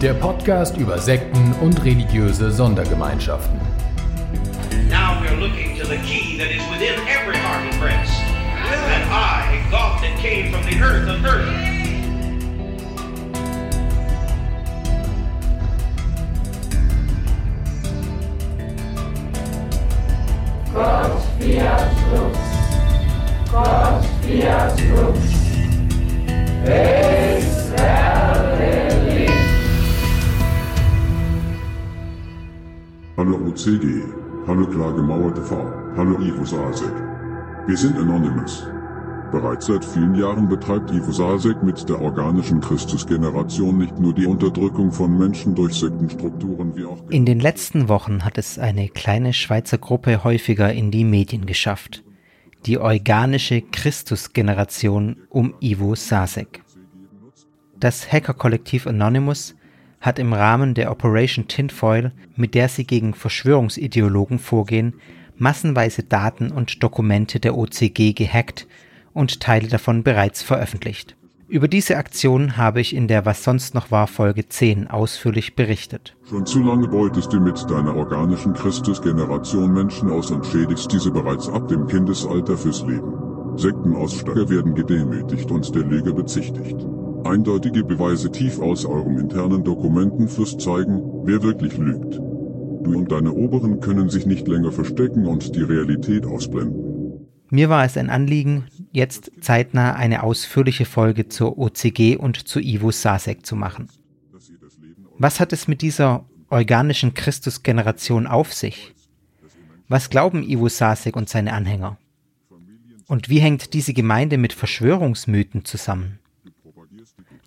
Der Podcast über Sekten und religiöse Sondergemeinschaften. Now we're looking to the key that is within every heart and breast. That I, God that came from the earth of earth, Gott fiat lux. Gott fiat lux. Israel Hallo OCG, hallo klar gemauerte V, hallo Ivo Sasek. Wir sind Anonymous. Bereits seit vielen Jahren betreibt Ivo Sasek mit der organischen Christusgeneration nicht nur die Unterdrückung von Menschen durch Sektenstrukturen wie auch... In den letzten Wochen hat es eine kleine Schweizer Gruppe häufiger in die Medien geschafft. Die organische Christusgeneration um Ivo Sasek. Das Hackerkollektiv Anonymous hat im Rahmen der Operation Tinfoil, mit der sie gegen Verschwörungsideologen vorgehen, massenweise Daten und Dokumente der OCG gehackt und Teile davon bereits veröffentlicht. Über diese Aktion habe ich in der Was sonst noch war Folge 10 ausführlich berichtet. Schon zu lange beutest du mit deiner organischen Christusgeneration Menschen aus und schädigst diese bereits ab dem Kindesalter fürs Leben. Sektenaussteiger werden gedemütigt und der Lüge bezichtigt. Eindeutige Beweise tief aus eurem internen Dokumentenfluss zeigen, wer wirklich lügt. Du und deine Oberen können sich nicht länger verstecken und die Realität ausblenden. Mir war es ein Anliegen, jetzt zeitnah eine ausführliche Folge zur OCG und zu Ivo Sasek zu machen. Was hat es mit dieser organischen Christusgeneration auf sich? Was glauben Ivo Sasek und seine Anhänger? Und wie hängt diese Gemeinde mit Verschwörungsmythen zusammen?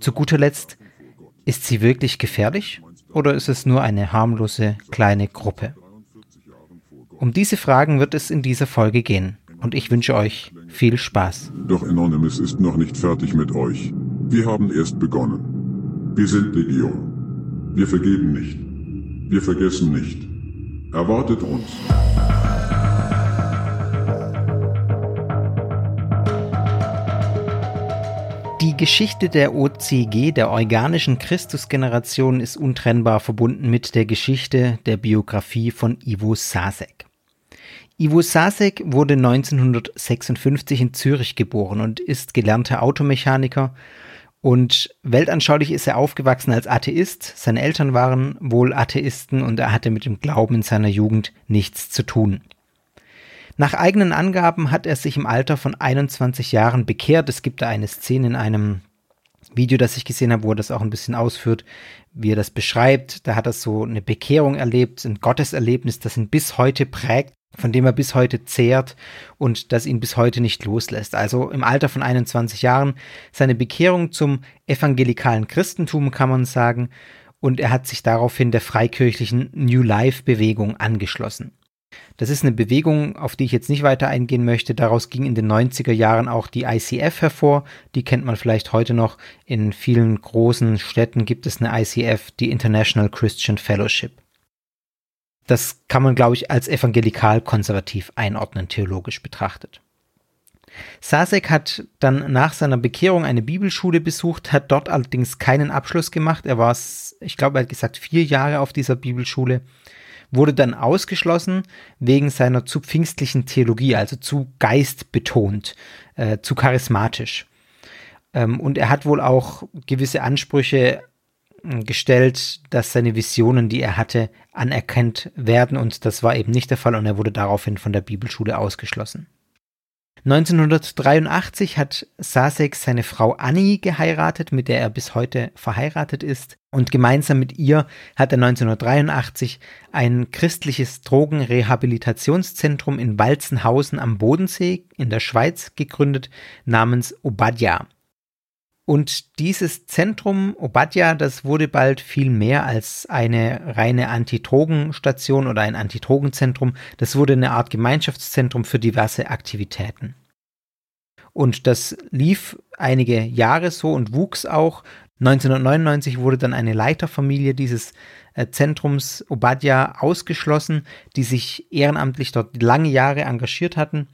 Zu guter Letzt, ist sie wirklich gefährlich oder ist es nur eine harmlose kleine Gruppe? Um diese Fragen wird es in dieser Folge gehen und ich wünsche euch viel Spaß. Doch Anonymous ist noch nicht fertig mit euch. Wir haben erst begonnen. Wir sind Legion. Wir vergeben nicht. Wir vergessen nicht. Erwartet uns. Die Geschichte der OCG, der organischen Christusgeneration, ist untrennbar verbunden mit der Geschichte der Biografie von Ivo Sasek. Ivo Sasek wurde 1956 in Zürich geboren und ist gelernter Automechaniker und weltanschaulich ist er aufgewachsen als Atheist. Seine Eltern waren wohl Atheisten und er hatte mit dem Glauben in seiner Jugend nichts zu tun. Nach eigenen Angaben hat er sich im Alter von 21 Jahren bekehrt. Es gibt da eine Szene in einem Video, das ich gesehen habe, wo er das auch ein bisschen ausführt, wie er das beschreibt. Da hat er so eine Bekehrung erlebt, ein Gotteserlebnis, das ihn bis heute prägt von dem er bis heute zehrt und das ihn bis heute nicht loslässt. Also im Alter von 21 Jahren seine Bekehrung zum evangelikalen Christentum kann man sagen und er hat sich daraufhin der freikirchlichen New Life Bewegung angeschlossen. Das ist eine Bewegung, auf die ich jetzt nicht weiter eingehen möchte. Daraus ging in den 90er Jahren auch die ICF hervor. Die kennt man vielleicht heute noch. In vielen großen Städten gibt es eine ICF, die International Christian Fellowship. Das kann man, glaube ich, als evangelikal-konservativ einordnen, theologisch betrachtet. Sasek hat dann nach seiner Bekehrung eine Bibelschule besucht, hat dort allerdings keinen Abschluss gemacht. Er war, ich glaube, er hat gesagt, vier Jahre auf dieser Bibelschule, wurde dann ausgeschlossen wegen seiner zu pfingstlichen Theologie, also zu geistbetont, äh, zu charismatisch. Ähm, und er hat wohl auch gewisse Ansprüche gestellt, dass seine Visionen, die er hatte, anerkannt werden und das war eben nicht der Fall und er wurde daraufhin von der Bibelschule ausgeschlossen. 1983 hat Sasek seine Frau Annie geheiratet, mit der er bis heute verheiratet ist. Und gemeinsam mit ihr hat er 1983 ein christliches Drogenrehabilitationszentrum in Walzenhausen am Bodensee in der Schweiz gegründet namens Obadja. Und dieses Zentrum Obadja, das wurde bald viel mehr als eine reine Antidrogenstation oder ein Antidrogenzentrum. Das wurde eine Art Gemeinschaftszentrum für diverse Aktivitäten. Und das lief einige Jahre so und wuchs auch. 1999 wurde dann eine Leiterfamilie dieses äh, Zentrums Obadja ausgeschlossen, die sich ehrenamtlich dort lange Jahre engagiert hatten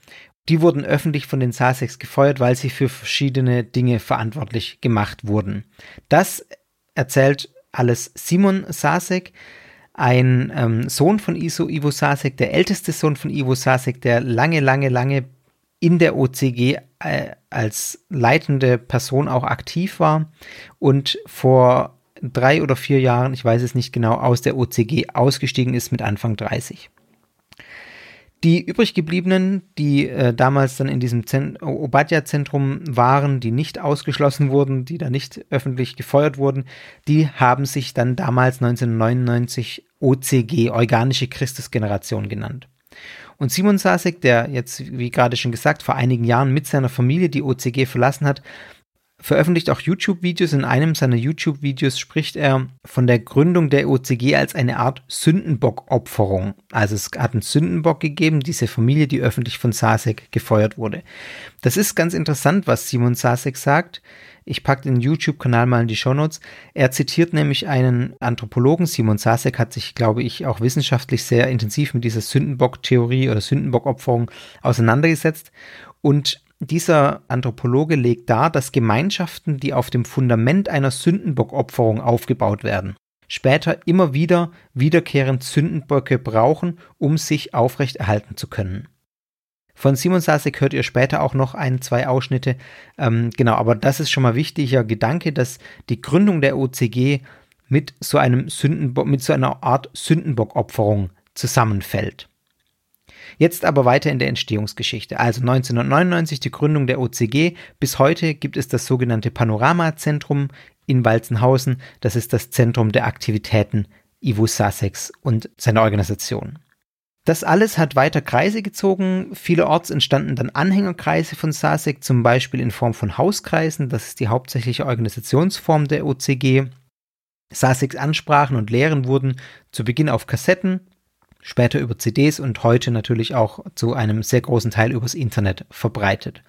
die wurden öffentlich von den Sussex gefeuert, weil sie für verschiedene Dinge verantwortlich gemacht wurden. Das erzählt alles Simon Sasek, ein ähm, Sohn von Iso Ivo Sasek, der älteste Sohn von Ivo Sasek, der lange, lange, lange in der OCG äh, als leitende Person auch aktiv war und vor drei oder vier Jahren, ich weiß es nicht genau, aus der OCG ausgestiegen ist mit Anfang 30. Die übrig gebliebenen, die äh, damals dann in diesem Obadja-Zentrum waren, die nicht ausgeschlossen wurden, die da nicht öffentlich gefeuert wurden, die haben sich dann damals 1999 OCG, Organische Christusgeneration genannt. Und Simon Sasek, der jetzt, wie gerade schon gesagt, vor einigen Jahren mit seiner Familie die OCG verlassen hat, veröffentlicht auch YouTube-Videos. In einem seiner YouTube-Videos spricht er von der Gründung der OCG als eine Art Sündenbock-Opferung. Also es hat einen Sündenbock gegeben, diese Familie, die öffentlich von Sasek gefeuert wurde. Das ist ganz interessant, was Simon Sasek sagt. Ich packe den YouTube-Kanal mal in die Shownotes. Er zitiert nämlich einen Anthropologen. Simon Sasek hat sich, glaube ich, auch wissenschaftlich sehr intensiv mit dieser Sündenbock-Theorie oder Sündenbock-Opferung auseinandergesetzt. Und dieser Anthropologe legt dar, dass Gemeinschaften, die auf dem Fundament einer Sündenbockopferung aufgebaut werden, später immer wieder wiederkehrend Sündenböcke brauchen, um sich aufrechterhalten zu können. Von Simon Sasek hört ihr später auch noch ein, zwei Ausschnitte. Ähm, genau, aber das ist schon mal wichtiger Gedanke, dass die Gründung der OCG mit so einem Sündenbock, mit so einer Art Sündenbockopferung zusammenfällt. Jetzt aber weiter in der Entstehungsgeschichte. Also 1999 die Gründung der OCG. Bis heute gibt es das sogenannte Panoramazentrum in Walzenhausen. Das ist das Zentrum der Aktivitäten Ivo Sussex und seiner Organisation. Das alles hat weiter Kreise gezogen. Vielerorts entstanden dann Anhängerkreise von SASEC, zum Beispiel in Form von Hauskreisen. Das ist die hauptsächliche Organisationsform der OCG. SASECs Ansprachen und Lehren wurden zu Beginn auf Kassetten, später über CDs und heute natürlich auch zu einem sehr großen Teil übers Internet verbreitet.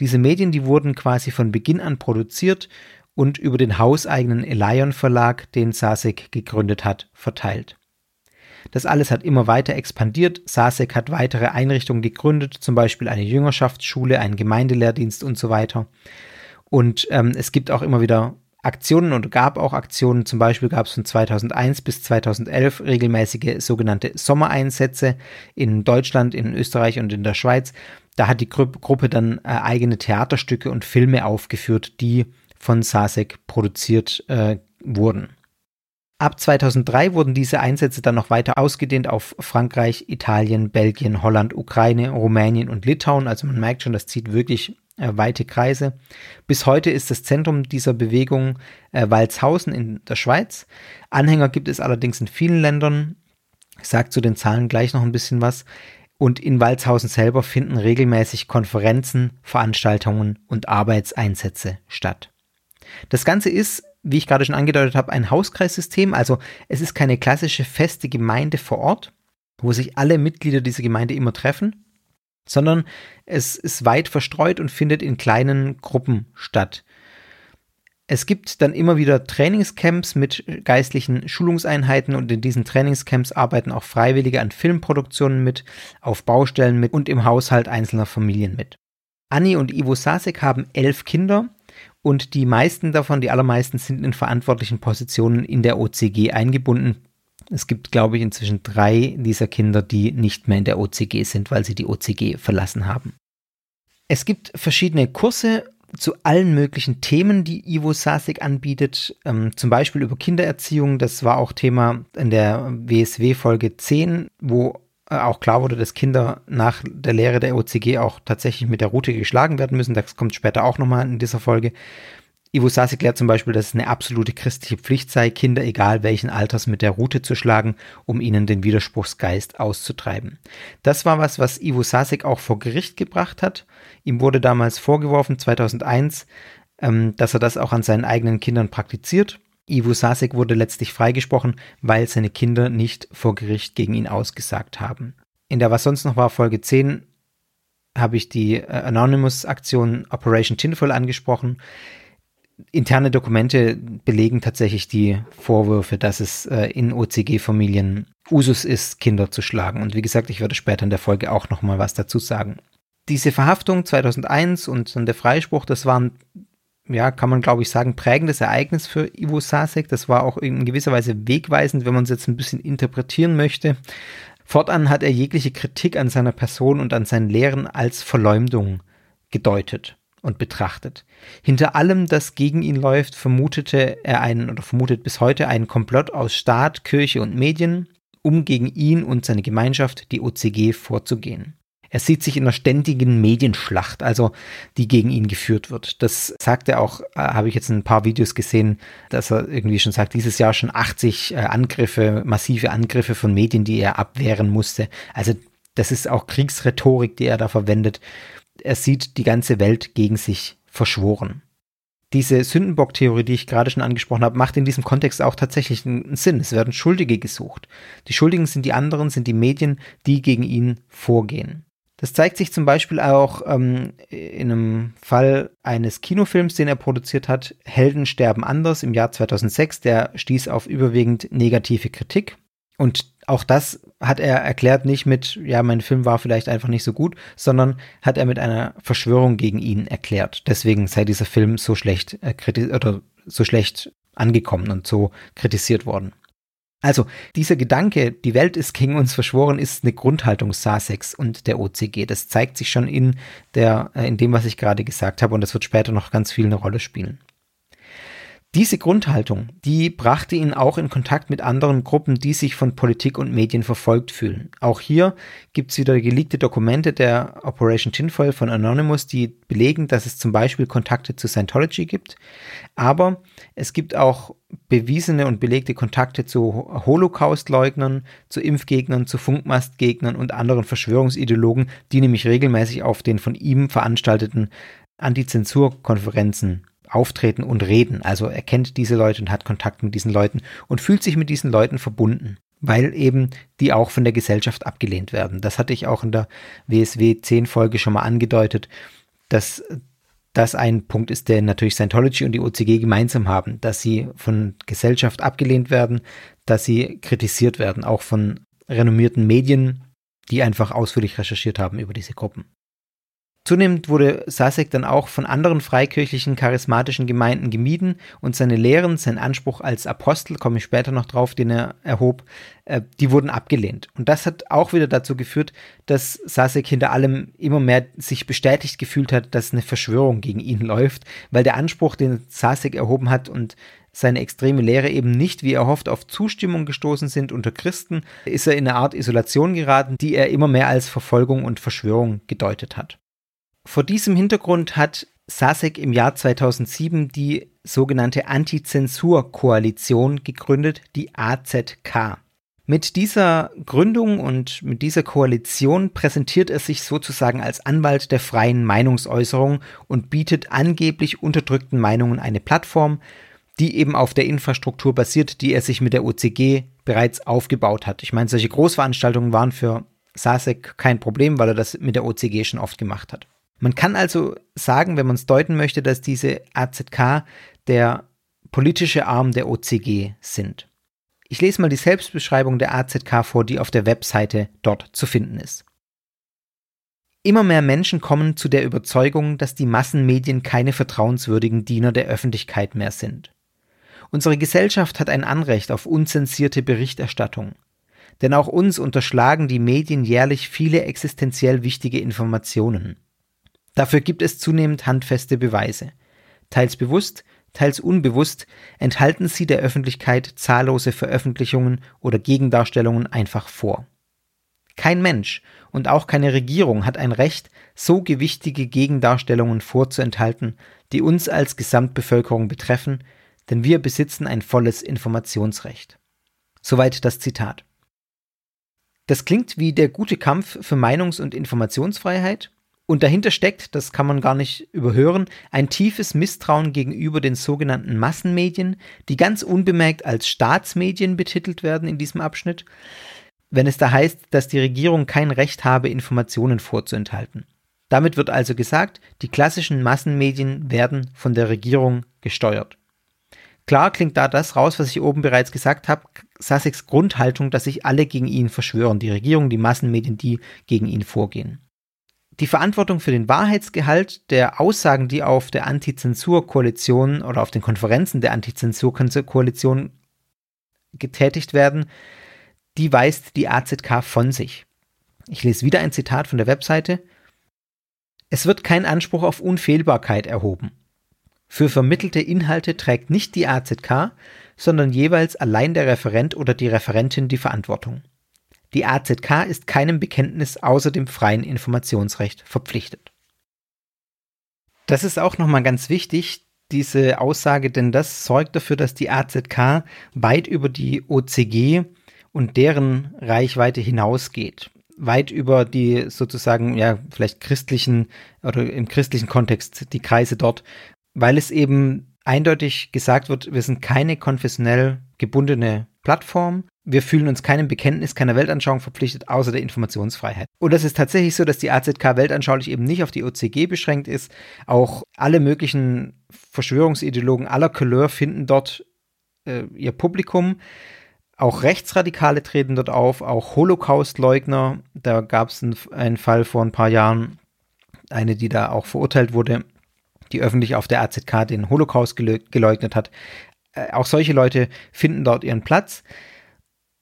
Diese Medien, die wurden quasi von Beginn an produziert und über den hauseigenen Elion Verlag, den Sasek gegründet hat, verteilt. Das alles hat immer weiter expandiert. Sasek hat weitere Einrichtungen gegründet, zum Beispiel eine Jüngerschaftsschule, einen Gemeindelehrdienst und so weiter. Und ähm, es gibt auch immer wieder Aktionen und gab auch Aktionen. Zum Beispiel gab es von 2001 bis 2011 regelmäßige sogenannte Sommereinsätze in Deutschland, in Österreich und in der Schweiz. Da hat die Gru Gruppe dann äh, eigene Theaterstücke und Filme aufgeführt, die von Sasek produziert äh, wurden. Ab 2003 wurden diese Einsätze dann noch weiter ausgedehnt auf Frankreich, Italien, Belgien, Holland, Ukraine, Rumänien und Litauen. Also man merkt schon, das zieht wirklich weite Kreise. Bis heute ist das Zentrum dieser Bewegung äh, Walzhausen in der Schweiz. Anhänger gibt es allerdings in vielen Ländern. Ich sage zu den Zahlen gleich noch ein bisschen was. Und in Walzhausen selber finden regelmäßig Konferenzen, Veranstaltungen und Arbeitseinsätze statt. Das Ganze ist, wie ich gerade schon angedeutet habe, ein Hauskreissystem. Also es ist keine klassische feste Gemeinde vor Ort, wo sich alle Mitglieder dieser Gemeinde immer treffen, sondern es ist weit verstreut und findet in kleinen Gruppen statt. Es gibt dann immer wieder Trainingscamps mit geistlichen Schulungseinheiten und in diesen Trainingscamps arbeiten auch Freiwillige an Filmproduktionen mit, auf Baustellen mit und im Haushalt einzelner Familien mit. Anni und Ivo Sasek haben elf Kinder und die meisten davon, die allermeisten sind in verantwortlichen Positionen in der OCG eingebunden, es gibt, glaube ich, inzwischen drei dieser Kinder, die nicht mehr in der OCG sind, weil sie die OCG verlassen haben. Es gibt verschiedene Kurse zu allen möglichen Themen, die Ivo Sasek anbietet, ähm, zum Beispiel über Kindererziehung. Das war auch Thema in der WSW-Folge 10, wo äh, auch klar wurde, dass Kinder nach der Lehre der OCG auch tatsächlich mit der Route geschlagen werden müssen. Das kommt später auch nochmal in dieser Folge. Ivo Sasi klärt zum Beispiel, dass es eine absolute christliche Pflicht sei, Kinder egal welchen Alters mit der Rute zu schlagen, um ihnen den Widerspruchsgeist auszutreiben. Das war was, was Ivo Sasek auch vor Gericht gebracht hat. Ihm wurde damals vorgeworfen, 2001, ähm, dass er das auch an seinen eigenen Kindern praktiziert. Ivo Sasek wurde letztlich freigesprochen, weil seine Kinder nicht vor Gericht gegen ihn ausgesagt haben. In der Was sonst noch war Folge 10 habe ich die äh, Anonymous-Aktion Operation Tinfoil angesprochen. Interne Dokumente belegen tatsächlich die Vorwürfe, dass es äh, in OCG-Familien Usus ist, Kinder zu schlagen. Und wie gesagt, ich werde später in der Folge auch noch mal was dazu sagen. Diese Verhaftung 2001 und dann der Freispruch, das waren ja, kann man glaube ich sagen, prägendes Ereignis für Ivo Sasek. Das war auch in gewisser Weise wegweisend, wenn man es jetzt ein bisschen interpretieren möchte. Fortan hat er jegliche Kritik an seiner Person und an seinen Lehren als Verleumdung gedeutet und betrachtet. Hinter allem, das gegen ihn läuft, vermutete er einen oder vermutet bis heute einen Komplott aus Staat, Kirche und Medien, um gegen ihn und seine Gemeinschaft, die OCG, vorzugehen. Er sieht sich in einer ständigen Medienschlacht, also die gegen ihn geführt wird. Das sagt er auch, äh, habe ich jetzt ein paar Videos gesehen, dass er irgendwie schon sagt, dieses Jahr schon 80 äh, Angriffe, massive Angriffe von Medien, die er abwehren musste. Also das ist auch Kriegsrhetorik, die er da verwendet. Er sieht die ganze Welt gegen sich verschworen diese Sündenbock-Theorie, die ich gerade schon angesprochen habe, macht in diesem Kontext auch tatsächlich einen Sinn. Es werden Schuldige gesucht. Die Schuldigen sind die anderen, sind die Medien, die gegen ihn vorgehen. Das zeigt sich zum Beispiel auch ähm, in einem Fall eines Kinofilms, den er produziert hat, Helden sterben anders im Jahr 2006. Der stieß auf überwiegend negative Kritik. Und auch das hat er erklärt nicht mit, ja, mein Film war vielleicht einfach nicht so gut, sondern hat er mit einer Verschwörung gegen ihn erklärt. Deswegen sei dieser Film so schlecht äh, oder so schlecht angekommen und so kritisiert worden. Also, dieser Gedanke, die Welt ist gegen uns verschworen, ist eine Grundhaltung SASEX und der OCG. Das zeigt sich schon in der, äh, in dem, was ich gerade gesagt habe, und das wird später noch ganz viel eine Rolle spielen. Diese Grundhaltung, die brachte ihn auch in Kontakt mit anderen Gruppen, die sich von Politik und Medien verfolgt fühlen. Auch hier gibt's wieder geleakte Dokumente der Operation Tinfoil von Anonymous, die belegen, dass es zum Beispiel Kontakte zu Scientology gibt. Aber es gibt auch bewiesene und belegte Kontakte zu Holocaust-Leugnern, zu Impfgegnern, zu Funkmastgegnern und anderen Verschwörungsideologen, die nämlich regelmäßig auf den von ihm veranstalteten Antizensurkonferenzen auftreten und reden. Also er kennt diese Leute und hat Kontakt mit diesen Leuten und fühlt sich mit diesen Leuten verbunden, weil eben die auch von der Gesellschaft abgelehnt werden. Das hatte ich auch in der WSW 10 Folge schon mal angedeutet, dass das ein Punkt ist, der natürlich Scientology und die OCG gemeinsam haben, dass sie von Gesellschaft abgelehnt werden, dass sie kritisiert werden, auch von renommierten Medien, die einfach ausführlich recherchiert haben über diese Gruppen. Zunehmend wurde Sasek dann auch von anderen freikirchlichen charismatischen Gemeinden gemieden und seine Lehren, sein Anspruch als Apostel, komme ich später noch drauf, den er erhob, äh, die wurden abgelehnt. Und das hat auch wieder dazu geführt, dass Sasek hinter allem immer mehr sich bestätigt gefühlt hat, dass eine Verschwörung gegen ihn läuft, weil der Anspruch, den Sasek erhoben hat und seine extreme Lehre eben nicht, wie er hofft, auf Zustimmung gestoßen sind unter Christen, ist er in eine Art Isolation geraten, die er immer mehr als Verfolgung und Verschwörung gedeutet hat. Vor diesem Hintergrund hat Sasek im Jahr 2007 die sogenannte Anti-Zensur-Koalition gegründet, die AZK. Mit dieser Gründung und mit dieser Koalition präsentiert er sich sozusagen als Anwalt der freien Meinungsäußerung und bietet angeblich unterdrückten Meinungen eine Plattform, die eben auf der Infrastruktur basiert, die er sich mit der OCG bereits aufgebaut hat. Ich meine, solche Großveranstaltungen waren für Sasek kein Problem, weil er das mit der OCG schon oft gemacht hat. Man kann also sagen, wenn man es deuten möchte, dass diese AZK der politische Arm der OCG sind. Ich lese mal die Selbstbeschreibung der AZK vor, die auf der Webseite dort zu finden ist. Immer mehr Menschen kommen zu der Überzeugung, dass die Massenmedien keine vertrauenswürdigen Diener der Öffentlichkeit mehr sind. Unsere Gesellschaft hat ein Anrecht auf unzensierte Berichterstattung. Denn auch uns unterschlagen die Medien jährlich viele existenziell wichtige Informationen. Dafür gibt es zunehmend handfeste Beweise. Teils bewusst, teils unbewusst enthalten sie der Öffentlichkeit zahllose Veröffentlichungen oder Gegendarstellungen einfach vor. Kein Mensch und auch keine Regierung hat ein Recht, so gewichtige Gegendarstellungen vorzuenthalten, die uns als Gesamtbevölkerung betreffen, denn wir besitzen ein volles Informationsrecht. Soweit das Zitat. Das klingt wie der gute Kampf für Meinungs- und Informationsfreiheit Und dahinter steckt, das kann man gar nicht überhören, ein tiefes Misstrauen gegenüber den sogenannten Massenmedien, die ganz unbemerkt als Staatsmedien betitelt werden in diesem Abschnitt, wenn es da heißt, dass die Regierung kein Recht habe, Informationen vorzuenthalten. Damit wird also gesagt, die klassischen Massenmedien werden von der Regierung gesteuert. Klar klingt da das raus, was ich oben bereits gesagt habe, Sussex Grundhaltung, dass sich alle gegen ihn verschwören, die Regierung, die Massenmedien, die gegen ihn vorgehen. Die Verantwortung für den Wahrheitsgehalt der Aussagen, die auf der Antizensur-Koalition oder auf den Konferenzen der Antizensur-Koalition getätigt werden, die weist die AZK von sich. Ich lese wieder ein Zitat von der Webseite. Es wird kein Anspruch auf Unfehlbarkeit erhoben. Für vermittelte Inhalte trägt nicht die AZK, sondern jeweils allein der Referent oder die Referentin die Verantwortung. Die AZK ist keinem Bekenntnis außer dem freien Informationsrecht verpflichtet. Das ist auch nochmal ganz wichtig, diese Aussage, denn das sorgt dafür, dass die AZK weit über die OCG und deren Reichweite hinausgeht. Weit über die sozusagen, ja, vielleicht christlichen oder im christlichen Kontext die Kreise dort, weil es eben eindeutig gesagt wird, wir sind keine konfessionell gebundene Plattform. Wir fühlen uns keinem Bekenntnis, keiner Weltanschauung verpflichtet, außer der Informationsfreiheit. Und das ist tatsächlich so, dass die AZK weltanschaulich eben nicht auf die OCG beschränkt ist. Auch alle möglichen Verschwörungsideologen aller Couleur finden dort äh, ihr Publikum. Auch Rechtsradikale treten dort auf, auch Holocaust-Leugner. Da gab es einen, einen Fall vor ein paar Jahren, eine, die da auch verurteilt wurde, die öffentlich auf der AZK den Holocaust geleugnet hat. Äh, auch solche Leute finden dort ihren Platz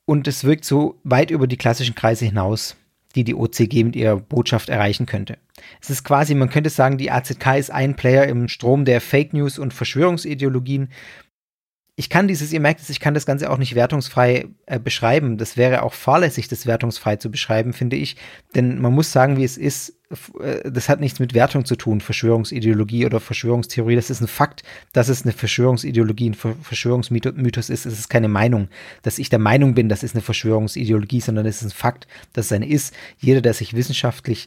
und es wirkt so weit über die klassischen Kreise hinaus, die die OCG mit ihrer Botschaft erreichen könnte. Es ist quasi, man könnte sagen, die AZK ist ein Player im Strom der Fake News und Verschwörungsideologien, ich kann dieses, ihr merkt es, ich kann das Ganze auch nicht wertungsfrei äh, beschreiben. Das wäre auch fahrlässig, das wertungsfrei zu beschreiben, finde ich. Denn man muss sagen, wie es ist. Äh, das hat nichts mit Wertung zu tun, Verschwörungsideologie oder Verschwörungstheorie. Das ist ein Fakt, dass es eine Verschwörungsideologie, ein Verschwörungsmythos ist. Es ist keine Meinung, dass ich der Meinung bin, das ist eine Verschwörungsideologie, sondern es ist ein Fakt, dass es eine ist. Jeder, der sich wissenschaftlich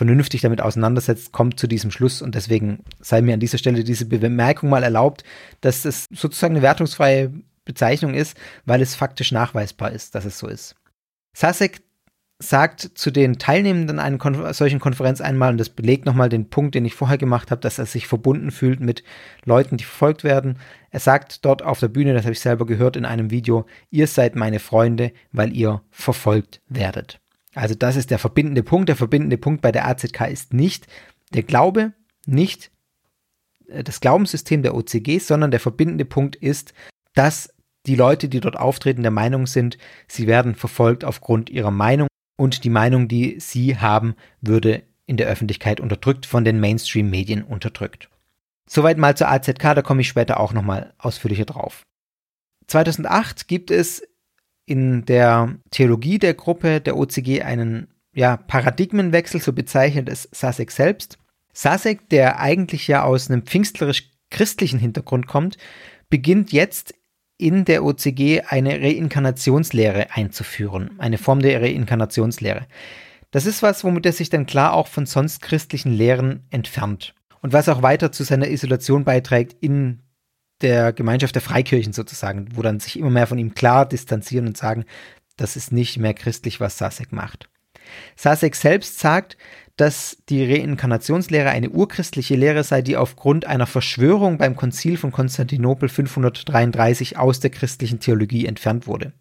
vernünftig damit auseinandersetzt, kommt zu diesem Schluss und deswegen sei mir an dieser Stelle diese Bemerkung mal erlaubt, dass es sozusagen eine wertungsfreie Bezeichnung ist, weil es faktisch nachweisbar ist, dass es so ist. Sasek sagt zu den Teilnehmenden einer Konfer solchen Konferenz einmal, und das belegt nochmal den Punkt, den ich vorher gemacht habe, dass er sich verbunden fühlt mit Leuten, die verfolgt werden. Er sagt dort auf der Bühne, das habe ich selber gehört in einem Video, ihr seid meine Freunde, weil ihr verfolgt werdet. Also das ist der verbindende Punkt. Der verbindende Punkt bei der AZK ist nicht der Glaube, nicht äh, das Glaubenssystem der OCG, sondern der verbindende Punkt ist, dass die Leute, die dort auftreten, der Meinung sind, sie werden verfolgt aufgrund ihrer Meinung und die Meinung, die sie haben, würde in der Öffentlichkeit unterdrückt, von den Mainstream-Medien unterdrückt. Soweit mal zur AZK, da komme ich später auch nochmal ausführlicher drauf. 2008 gibt es in der Theologie der Gruppe der OCG einen ja, Paradigmenwechsel, so bezeichnet es Sasek selbst. Sasek, der eigentlich ja aus einem pfingstlerisch-christlichen Hintergrund kommt, beginnt jetzt in der OCG eine Reinkarnationslehre einzuführen, eine Form der Reinkarnationslehre. Das ist was, womit er sich dann klar auch von sonst christlichen Lehren entfernt und was auch weiter zu seiner Isolation beiträgt in der Gemeinschaft der Freikirchen sozusagen, wo dann sich immer mehr von ihm klar distanzieren und sagen, das ist nicht mehr christlich, was Sasek macht. Sasek selbst sagt, dass die Reinkarnationslehre eine urchristliche Lehre sei, die aufgrund einer Verschwörung beim Konzil von Konstantinopel 533 aus der christlichen Theologie entfernt wurde.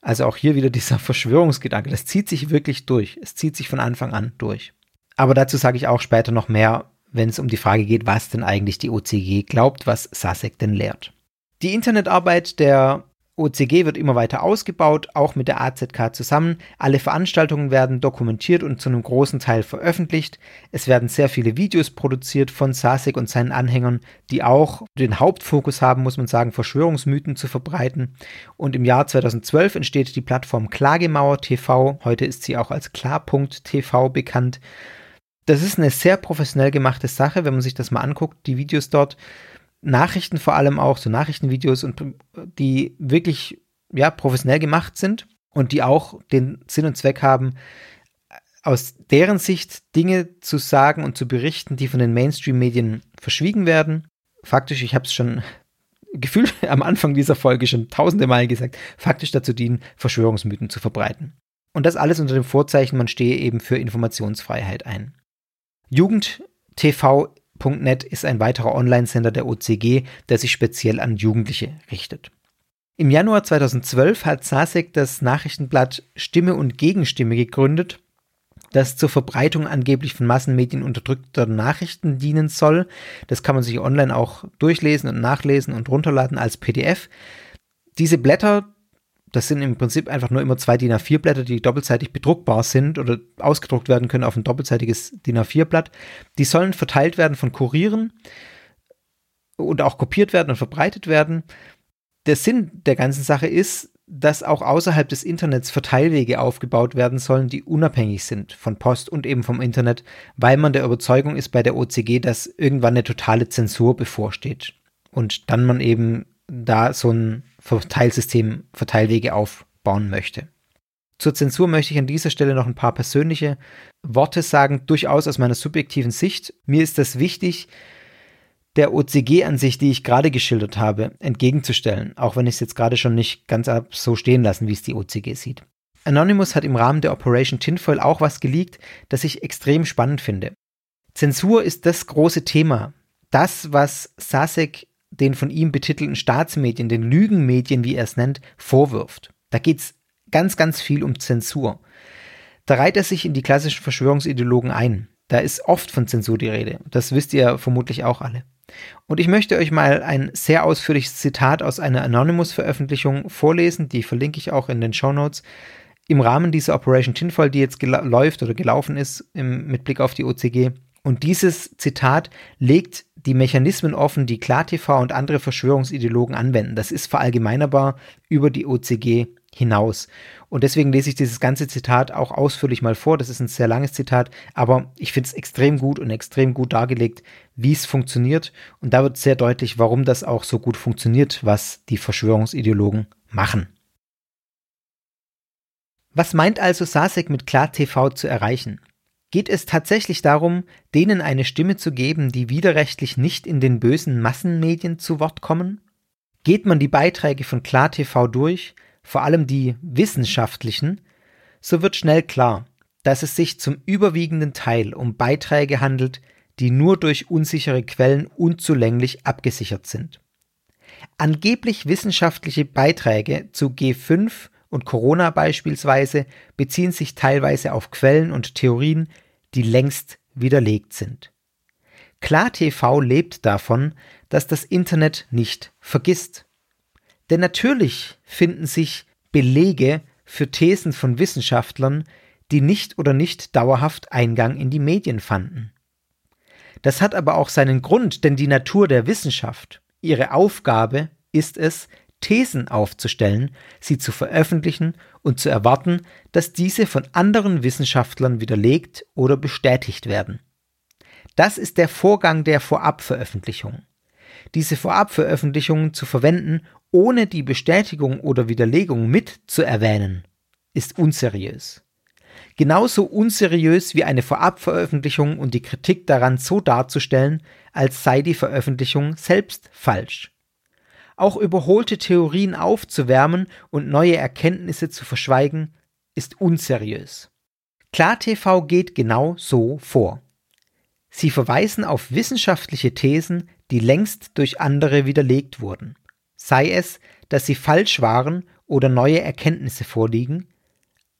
Also auch hier wieder dieser Verschwörungsgedanke. Das zieht sich wirklich durch. Es zieht sich von Anfang an durch. Aber dazu sage ich auch später noch mehr, wenn es um die Frage geht, was denn eigentlich die OCG glaubt, was Sasek denn lehrt. Die Internetarbeit der OCG wird immer weiter ausgebaut, auch mit der AZK zusammen. Alle Veranstaltungen werden dokumentiert und zu einem großen Teil veröffentlicht. Es werden sehr viele Videos produziert von Sasek und seinen Anhängern, die auch den Hauptfokus haben, muss man sagen, Verschwörungsmythen zu verbreiten. Und im Jahr 2012 entsteht die Plattform Klagemauer TV. Heute ist sie auch als Klar.tv TV bekannt das ist eine sehr professionell gemachte Sache, wenn man sich das mal anguckt, die Videos dort. Nachrichten vor allem auch, so Nachrichtenvideos und die wirklich ja, professionell gemacht sind und die auch den Sinn und Zweck haben, aus deren Sicht Dinge zu sagen und zu berichten, die von den Mainstream-Medien verschwiegen werden. Faktisch, ich habe es schon gefühlt am Anfang dieser Folge schon tausende Mal gesagt, faktisch dazu dienen, Verschwörungsmythen zu verbreiten. Und das alles unter dem Vorzeichen, man stehe eben für Informationsfreiheit ein. JugendTV.net ist ein weiterer Online-Sender der OCG, der sich speziell an Jugendliche richtet. Im Januar 2012 hat Sasek das Nachrichtenblatt Stimme und Gegenstimme gegründet, das zur Verbreitung angeblich von Massenmedien unterdrückter Nachrichten dienen soll. Das kann man sich online auch durchlesen und nachlesen und runterladen als PDF. Diese Blätter, das sind im Prinzip einfach nur immer zwei DIN A4 Blätter, die doppelseitig bedruckbar sind oder ausgedruckt werden können auf ein doppelseitiges DIN A4 Blatt. Die sollen verteilt werden von Kurieren und auch kopiert werden und verbreitet werden der Sinn der ganzen Sache ist, dass auch außerhalb des Internets Verteilwege aufgebaut werden sollen, die unabhängig sind von Post und eben vom Internet, weil man der Überzeugung ist bei der OCG, dass irgendwann eine totale Zensur bevorsteht. Und dann man eben da so ein Verteilsystem, Verteilwege aufbauen möchte. Zur Zensur möchte ich an dieser Stelle noch ein paar persönliche Worte sagen, durchaus aus meiner subjektiven Sicht. Mir ist das wichtig, der OCG-Ansicht, die ich gerade geschildert habe, entgegenzustellen, auch wenn ich es jetzt gerade schon nicht ganz so stehen lassen, wie es die OCG sieht. Anonymous hat im Rahmen der Operation Tinfoil auch was geleakt, das ich extrem spannend finde. Zensur ist das große Thema. Das, was Sasek den von ihm betitelten Staatsmedien, den Lügenmedien, wie er es nennt, vorwirft. Da geht es ganz, ganz viel um Zensur. Da reiht er sich in die klassischen Verschwörungsideologen ein. Da ist oft von Zensur die Rede. Das wisst ihr vermutlich auch alle. Und ich möchte euch mal ein sehr ausführliches Zitat aus einer Anonymous-Veröffentlichung vorlesen, die verlinke ich auch in den Show Notes. Im Rahmen dieser Operation Tinfoil, die jetzt läuft oder gelaufen ist, im, mit Blick auf die OCG. Und dieses Zitat legt die Mechanismen offen, die KlarTV und andere Verschwörungsideologen anwenden. Das ist verallgemeinerbar über die OCG hinaus. Und deswegen lese ich dieses ganze Zitat auch ausführlich mal vor. Das ist ein sehr langes Zitat, aber ich finde es extrem gut und extrem gut dargelegt, wie es funktioniert. Und da wird sehr deutlich, warum das auch so gut funktioniert, was die Verschwörungsideologen machen. Was meint also Sasek mit KlarTV zu erreichen? Geht es tatsächlich darum, denen eine Stimme zu geben, die widerrechtlich nicht in den bösen Massenmedien zu Wort kommen? Geht man die Beiträge von KlarTV durch, vor allem die wissenschaftlichen, so wird schnell klar, dass es sich zum überwiegenden Teil um Beiträge handelt, die nur durch unsichere Quellen unzulänglich abgesichert sind. Angeblich wissenschaftliche Beiträge zu G5 und Corona beispielsweise beziehen sich teilweise auf Quellen und Theorien, die längst widerlegt sind. KlarTV lebt davon, dass das Internet nicht vergisst. Denn natürlich finden sich Belege für Thesen von Wissenschaftlern, die nicht oder nicht dauerhaft Eingang in die Medien fanden. Das hat aber auch seinen Grund, denn die Natur der Wissenschaft, ihre Aufgabe ist es, Thesen aufzustellen, sie zu veröffentlichen und zu erwarten, dass diese von anderen Wissenschaftlern widerlegt oder bestätigt werden. Das ist der Vorgang der Vorabveröffentlichung. Diese Vorabveröffentlichungen zu verwenden, ohne die Bestätigung oder Widerlegung mit zu erwähnen, ist unseriös. Genauso unseriös wie eine Vorabveröffentlichung und die Kritik daran so darzustellen, als sei die Veröffentlichung selbst falsch. Auch überholte Theorien aufzuwärmen und neue Erkenntnisse zu verschweigen, ist unseriös. KlarTV geht genau so vor. Sie verweisen auf wissenschaftliche Thesen, die längst durch andere widerlegt wurden sei es, dass sie falsch waren oder neue Erkenntnisse vorliegen,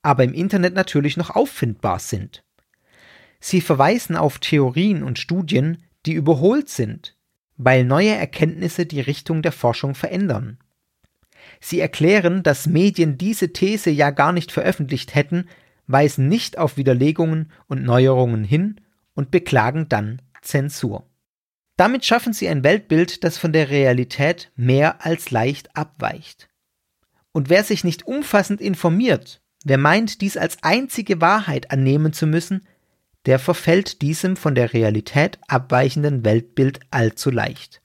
aber im Internet natürlich noch auffindbar sind. Sie verweisen auf Theorien und Studien, die überholt sind, weil neue Erkenntnisse die Richtung der Forschung verändern. Sie erklären, dass Medien diese These ja gar nicht veröffentlicht hätten, weisen nicht auf Widerlegungen und Neuerungen hin und beklagen dann Zensur. Damit schaffen sie ein Weltbild, das von der Realität mehr als leicht abweicht. Und wer sich nicht umfassend informiert, wer meint, dies als einzige Wahrheit annehmen zu müssen, der verfällt diesem von der Realität abweichenden Weltbild allzu leicht.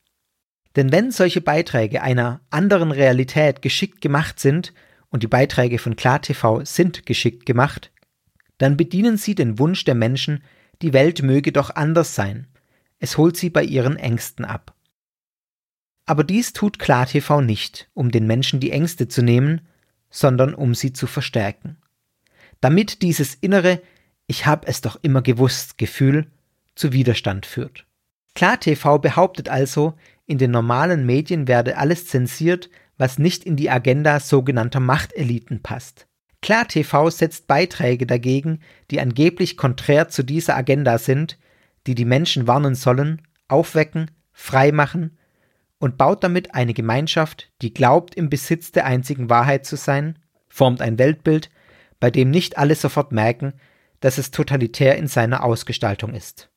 Denn wenn solche Beiträge einer anderen Realität geschickt gemacht sind, und die Beiträge von KlarTV sind geschickt gemacht, dann bedienen sie den Wunsch der Menschen, die Welt möge doch anders sein. Es holt sie bei ihren Ängsten ab. Aber dies tut KlarTV nicht, um den Menschen die Ängste zu nehmen, sondern um sie zu verstärken. Damit dieses innere Ich hab es doch immer gewusst Gefühl zu Widerstand führt. KlarTV behauptet also, in den normalen Medien werde alles zensiert, was nicht in die Agenda sogenannter Machteliten passt. KlarTV setzt Beiträge dagegen, die angeblich konträr zu dieser Agenda sind, die die Menschen warnen sollen, aufwecken, freimachen und baut damit eine Gemeinschaft, die glaubt, im Besitz der einzigen Wahrheit zu sein, formt ein Weltbild, bei dem nicht alle sofort merken, dass es totalitär in seiner Ausgestaltung ist.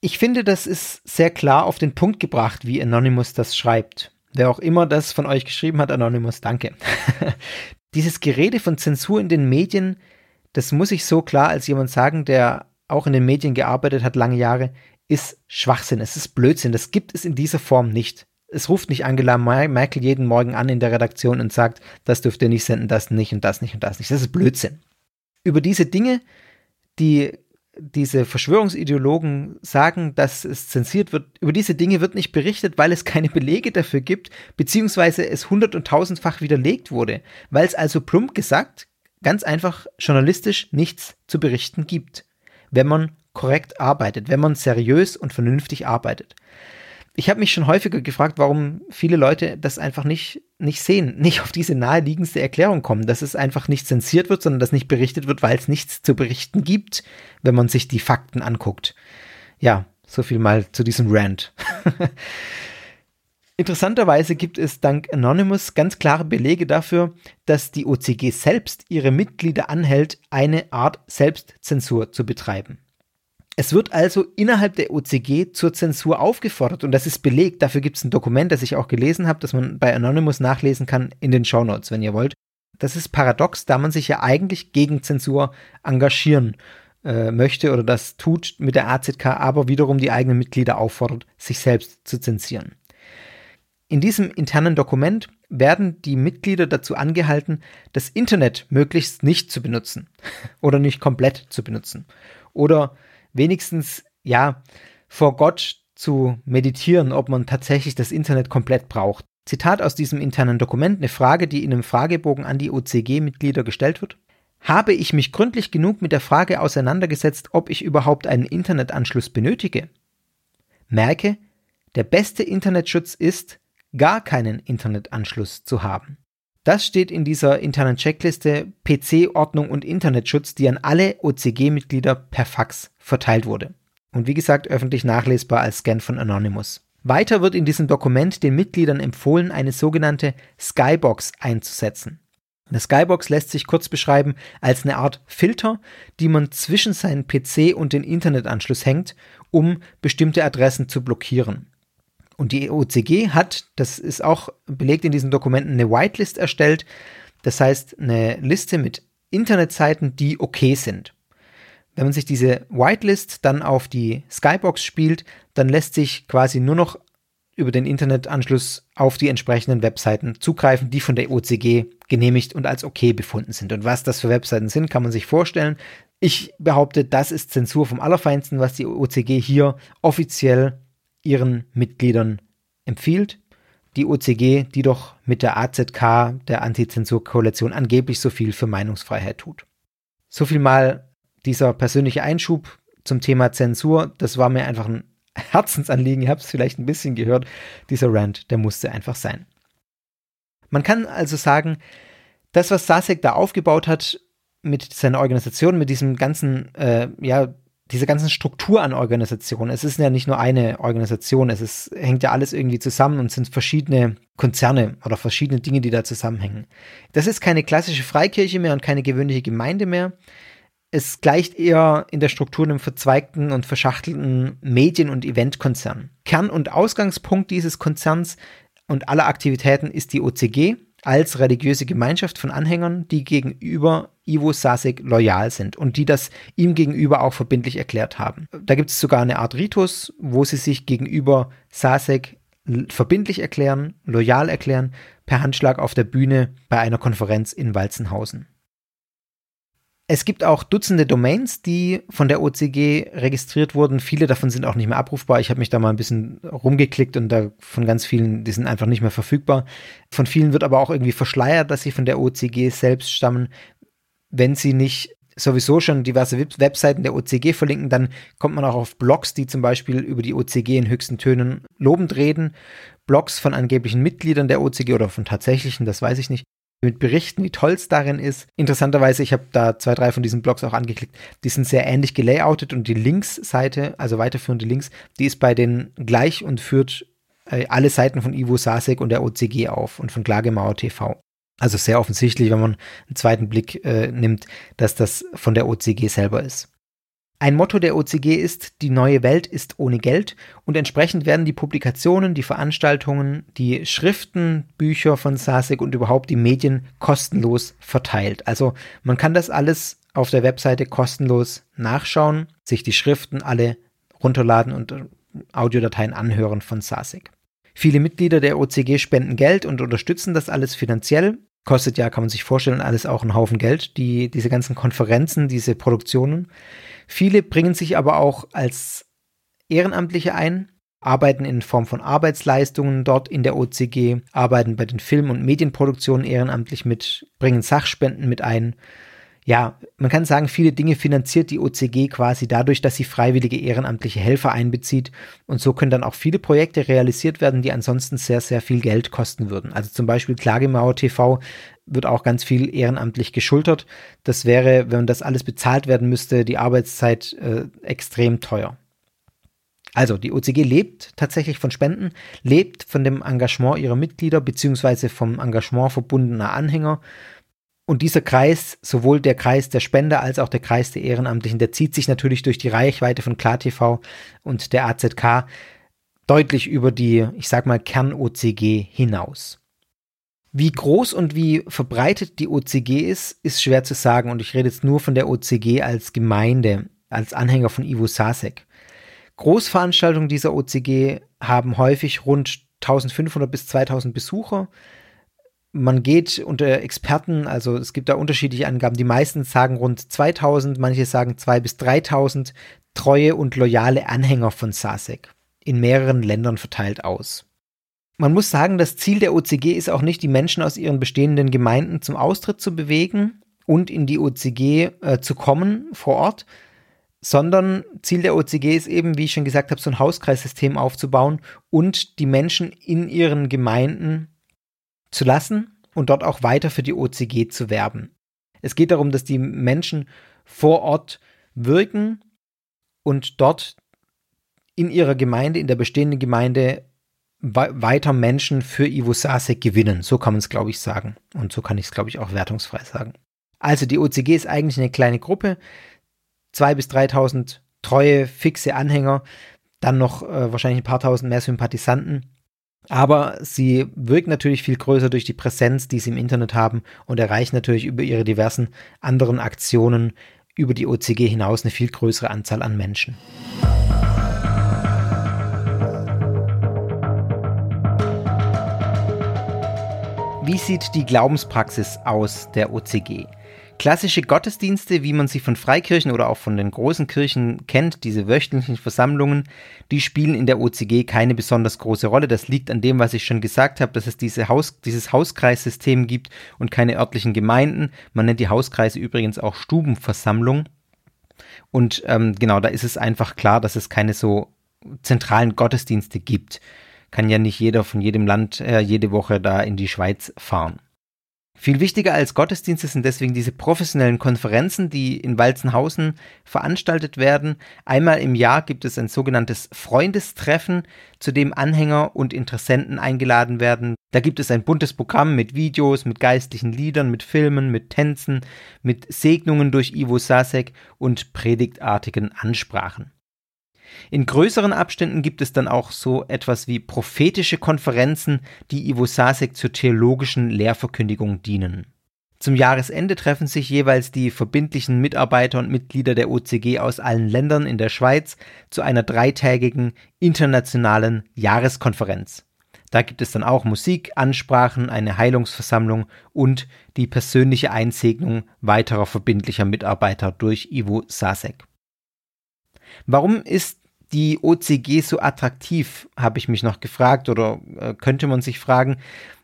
Ich finde, das ist sehr klar auf den Punkt gebracht, wie Anonymous das schreibt. Wer auch immer das von euch geschrieben hat, Anonymous, danke. Dieses Gerede von Zensur in den Medien, das muss ich so klar als jemand sagen, der auch in den Medien gearbeitet hat lange Jahre, ist Schwachsinn, es ist Blödsinn, das gibt es in dieser Form nicht. Es ruft nicht Angela Merkel jeden Morgen an in der Redaktion und sagt, das dürft ihr nicht senden, das nicht und das nicht und das nicht. Das ist Blödsinn. Über diese Dinge, die diese Verschwörungsideologen sagen, dass es zensiert wird, über diese Dinge wird nicht berichtet, weil es keine Belege dafür gibt, beziehungsweise es hundert- und tausendfach widerlegt wurde, weil es also plump gesagt ganz einfach journalistisch nichts zu berichten gibt, wenn man korrekt arbeitet, wenn man seriös und vernünftig arbeitet. Ich habe mich schon häufiger gefragt, warum viele Leute das einfach nicht, nicht sehen, nicht auf diese naheliegendste Erklärung kommen, dass es einfach nicht zensiert wird, sondern dass nicht berichtet wird, weil es nichts zu berichten gibt, wenn man sich die Fakten anguckt. Ja, so viel mal zu diesem Rant. Interessanterweise gibt es dank Anonymous ganz klare Belege dafür, dass die OCG selbst ihre Mitglieder anhält, eine Art Selbstzensur zu betreiben. Es wird also innerhalb der OCG zur Zensur aufgefordert und das ist belegt. Dafür gibt es ein Dokument, das ich auch gelesen habe, das man bei Anonymous nachlesen kann in den Show Notes, wenn ihr wollt. Das ist paradox, da man sich ja eigentlich gegen Zensur engagieren äh, möchte oder das tut mit der AZK, aber wiederum die eigenen Mitglieder auffordert, sich selbst zu zensieren. In diesem internen Dokument werden die Mitglieder dazu angehalten, das Internet möglichst nicht zu benutzen oder nicht komplett zu benutzen oder wenigstens, ja, vor Gott zu meditieren, ob man tatsächlich das Internet komplett braucht. Zitat aus diesem internen Dokument, eine Frage, die in einem Fragebogen an die OCG-Mitglieder gestellt wird. Habe ich mich gründlich genug mit der Frage auseinandergesetzt, ob ich überhaupt einen Internetanschluss benötige? Merke, der beste Internetschutz ist, gar keinen Internetanschluss zu haben. Das steht in dieser internen Checkliste PC-Ordnung und Internetschutz, die an alle OCG-Mitglieder per Fax verteilt wurde. Und wie gesagt, öffentlich nachlesbar als Scan von Anonymous. Weiter wird in diesem Dokument den Mitgliedern empfohlen, eine sogenannte Skybox einzusetzen. Eine Skybox lässt sich kurz beschreiben als eine Art Filter, die man zwischen seinen PC und den Internetanschluss hängt, um bestimmte Adressen zu blockieren. Und die OCG hat, das ist auch belegt in diesen Dokumenten, eine Whitelist erstellt. Das heißt, eine Liste mit Internetseiten, die okay sind. Wenn man sich diese Whitelist dann auf die Skybox spielt, dann lässt sich quasi nur noch über den Internetanschluss auf die entsprechenden Webseiten zugreifen, die von der OCG genehmigt und als okay befunden sind. Und was das für Webseiten sind, kann man sich vorstellen. Ich behaupte, das ist Zensur vom Allerfeinsten, was die OCG hier offiziell ihren Mitgliedern empfiehlt. Die OCG, die doch mit der AZK, der Antizensur-Koalition, angeblich so viel für Meinungsfreiheit tut. So viel mal dieser persönliche Einschub zum Thema Zensur. Das war mir einfach ein Herzensanliegen. Ihr habt es vielleicht ein bisschen gehört. Dieser Rant, der musste einfach sein. Man kann also sagen, das, was Sasek da aufgebaut hat mit seiner Organisation, mit diesem ganzen, äh, ja, diese ganzen Struktur an Organisationen, es ist ja nicht nur eine Organisation, es ist, hängt ja alles irgendwie zusammen und sind verschiedene Konzerne oder verschiedene Dinge, die da zusammenhängen. Das ist keine klassische Freikirche mehr und keine gewöhnliche Gemeinde mehr. Es gleicht eher in der Struktur einem verzweigten und verschachtelten Medien- und Eventkonzern. Kern- und Ausgangspunkt dieses Konzerns und aller Aktivitäten ist die OCG, als religiöse Gemeinschaft von Anhängern, die gegenüber Ivo Sasek loyal sind und die das ihm gegenüber auch verbindlich erklärt haben. Da gibt es sogar eine Art Ritus, wo sie sich gegenüber Sasek verbindlich erklären, loyal erklären, per Handschlag auf der Bühne bei einer Konferenz in Walzenhausen. Es gibt auch Dutzende Domains, die von der OCG registriert wurden. Viele davon sind auch nicht mehr abrufbar. Ich habe mich da mal ein bisschen rumgeklickt und da von ganz vielen, die sind einfach nicht mehr verfügbar. Von vielen wird aber auch irgendwie verschleiert, dass sie von der OCG selbst stammen. Wenn sie nicht sowieso schon diverse Webseiten der OCG verlinken, dann kommt man auch auf Blogs, die zum Beispiel über die OCG in höchsten Tönen lobend reden. Blogs von angeblichen Mitgliedern der OCG oder von tatsächlichen, das weiß ich nicht mit Berichten, wie toll es darin ist. Interessanterweise, ich habe da zwei, drei von diesen Blogs auch angeklickt, die sind sehr ähnlich gelayoutet und die Links-Seite, also weiterführende Links, die ist bei denen gleich und führt äh, alle Seiten von Ivo Sasek und der OCG auf und von Klagemauer TV. Also sehr offensichtlich, wenn man einen zweiten Blick äh, nimmt, dass das von der OCG selber ist. Ein Motto der OCG ist, die neue Welt ist ohne Geld und entsprechend werden die Publikationen, die Veranstaltungen, die Schriften, Bücher von SASIC und überhaupt die Medien kostenlos verteilt. Also man kann das alles auf der Webseite kostenlos nachschauen, sich die Schriften alle runterladen und äh, Audiodateien anhören von SASIC. Viele Mitglieder der OCG spenden Geld und unterstützen das alles finanziell. Kostet ja, kann man sich vorstellen, alles auch einen Haufen Geld, die, diese ganzen Konferenzen, diese Produktionen. Viele bringen sich aber auch als Ehrenamtliche ein, arbeiten in Form von Arbeitsleistungen dort in der OCG, arbeiten bei den Film- und Medienproduktionen ehrenamtlich mit, bringen Sachspenden mit ein. Ja, man kann sagen, viele Dinge finanziert die OCG quasi dadurch, dass sie freiwillige ehrenamtliche Helfer einbezieht. Und so können dann auch viele Projekte realisiert werden, die ansonsten sehr, sehr viel Geld kosten würden. Also zum Beispiel Klagemauer TV wird auch ganz viel ehrenamtlich geschultert. Das wäre, wenn das alles bezahlt werden müsste, die Arbeitszeit äh, extrem teuer. Also die OCG lebt tatsächlich von Spenden, lebt von dem Engagement ihrer Mitglieder beziehungsweise vom Engagement verbundener Anhänger. Und dieser Kreis, sowohl der Kreis der Spender als auch der Kreis der Ehrenamtlichen, der zieht sich natürlich durch die Reichweite von KlarTV und der AZK deutlich über die, ich sag mal, Kern-OCG hinaus. Wie groß und wie verbreitet die OCG ist, ist schwer zu sagen und ich rede jetzt nur von der OCG als Gemeinde, als Anhänger von Ivo Sasek. Großveranstaltungen dieser OCG haben häufig rund 1500 bis 2000 Besucher. Man geht unter Experten, also es gibt da unterschiedliche Angaben. Die meisten sagen rund 2000, manche sagen 2 bis 3000 treue und loyale Anhänger von Sasek in mehreren Ländern verteilt aus. Man muss sagen, das Ziel der OCG ist auch nicht, die Menschen aus ihren bestehenden Gemeinden zum Austritt zu bewegen und in die OCG äh, zu kommen vor Ort, sondern Ziel der OCG ist eben, wie ich schon gesagt habe, so ein Hauskreissystem aufzubauen und die Menschen in ihren Gemeinden zu lassen und dort auch weiter für die OCG zu werben. Es geht darum, dass die Menschen vor Ort wirken und dort in ihrer Gemeinde, in der bestehenden Gemeinde weiter Menschen für Ivo Sasek gewinnen. So kann man es, glaube ich, sagen. Und so kann ich es, glaube ich, auch wertungsfrei sagen. Also die OCG ist eigentlich eine kleine Gruppe. Zwei bis 3.000 treue, fixe Anhänger. Dann noch äh, wahrscheinlich ein paar tausend mehr Sympathisanten. Aber sie wirkt natürlich viel größer durch die Präsenz, die sie im Internet haben und erreicht natürlich über ihre diversen anderen Aktionen über die OCG hinaus eine viel größere Anzahl an Menschen. Wie sieht die Glaubenspraxis aus der OCG? Klassische Gottesdienste, wie man sie von Freikirchen oder auch von den großen Kirchen kennt, diese wöchentlichen Versammlungen, die spielen in der OCG keine besonders große Rolle. Das liegt an dem, was ich schon gesagt habe, dass es diese Haus, dieses Hauskreissystem gibt und keine örtlichen Gemeinden. Man nennt die Hauskreise übrigens auch Stubenversammlung. Und ähm, genau, da ist es einfach klar, dass es keine so zentralen Gottesdienste gibt kann ja nicht jeder von jedem Land äh, jede Woche da in die Schweiz fahren. Viel wichtiger als Gottesdienste sind deswegen diese professionellen Konferenzen, die in Walzenhausen veranstaltet werden. Einmal im Jahr gibt es ein sogenanntes Freundestreffen, zu dem Anhänger und Interessenten eingeladen werden. Da gibt es ein buntes Programm mit Videos, mit geistlichen Liedern, mit Filmen, mit Tänzen, mit Segnungen durch Ivo Sasek und predigtartigen Ansprachen. In größeren Abständen gibt es dann auch so etwas wie prophetische Konferenzen, die Ivo Sasek zur theologischen Lehrverkündigung dienen. Zum Jahresende treffen sich jeweils die verbindlichen Mitarbeiter und Mitglieder der OCG aus allen Ländern in der Schweiz zu einer dreitägigen internationalen Jahreskonferenz. Da gibt es dann auch Musik, Ansprachen, eine Heilungsversammlung und die persönliche Einsegnung weiterer verbindlicher Mitarbeiter durch Ivo Sasek. Warum ist die OCG so attraktiv, habe ich mich noch gefragt oder äh, könnte man sich fragen.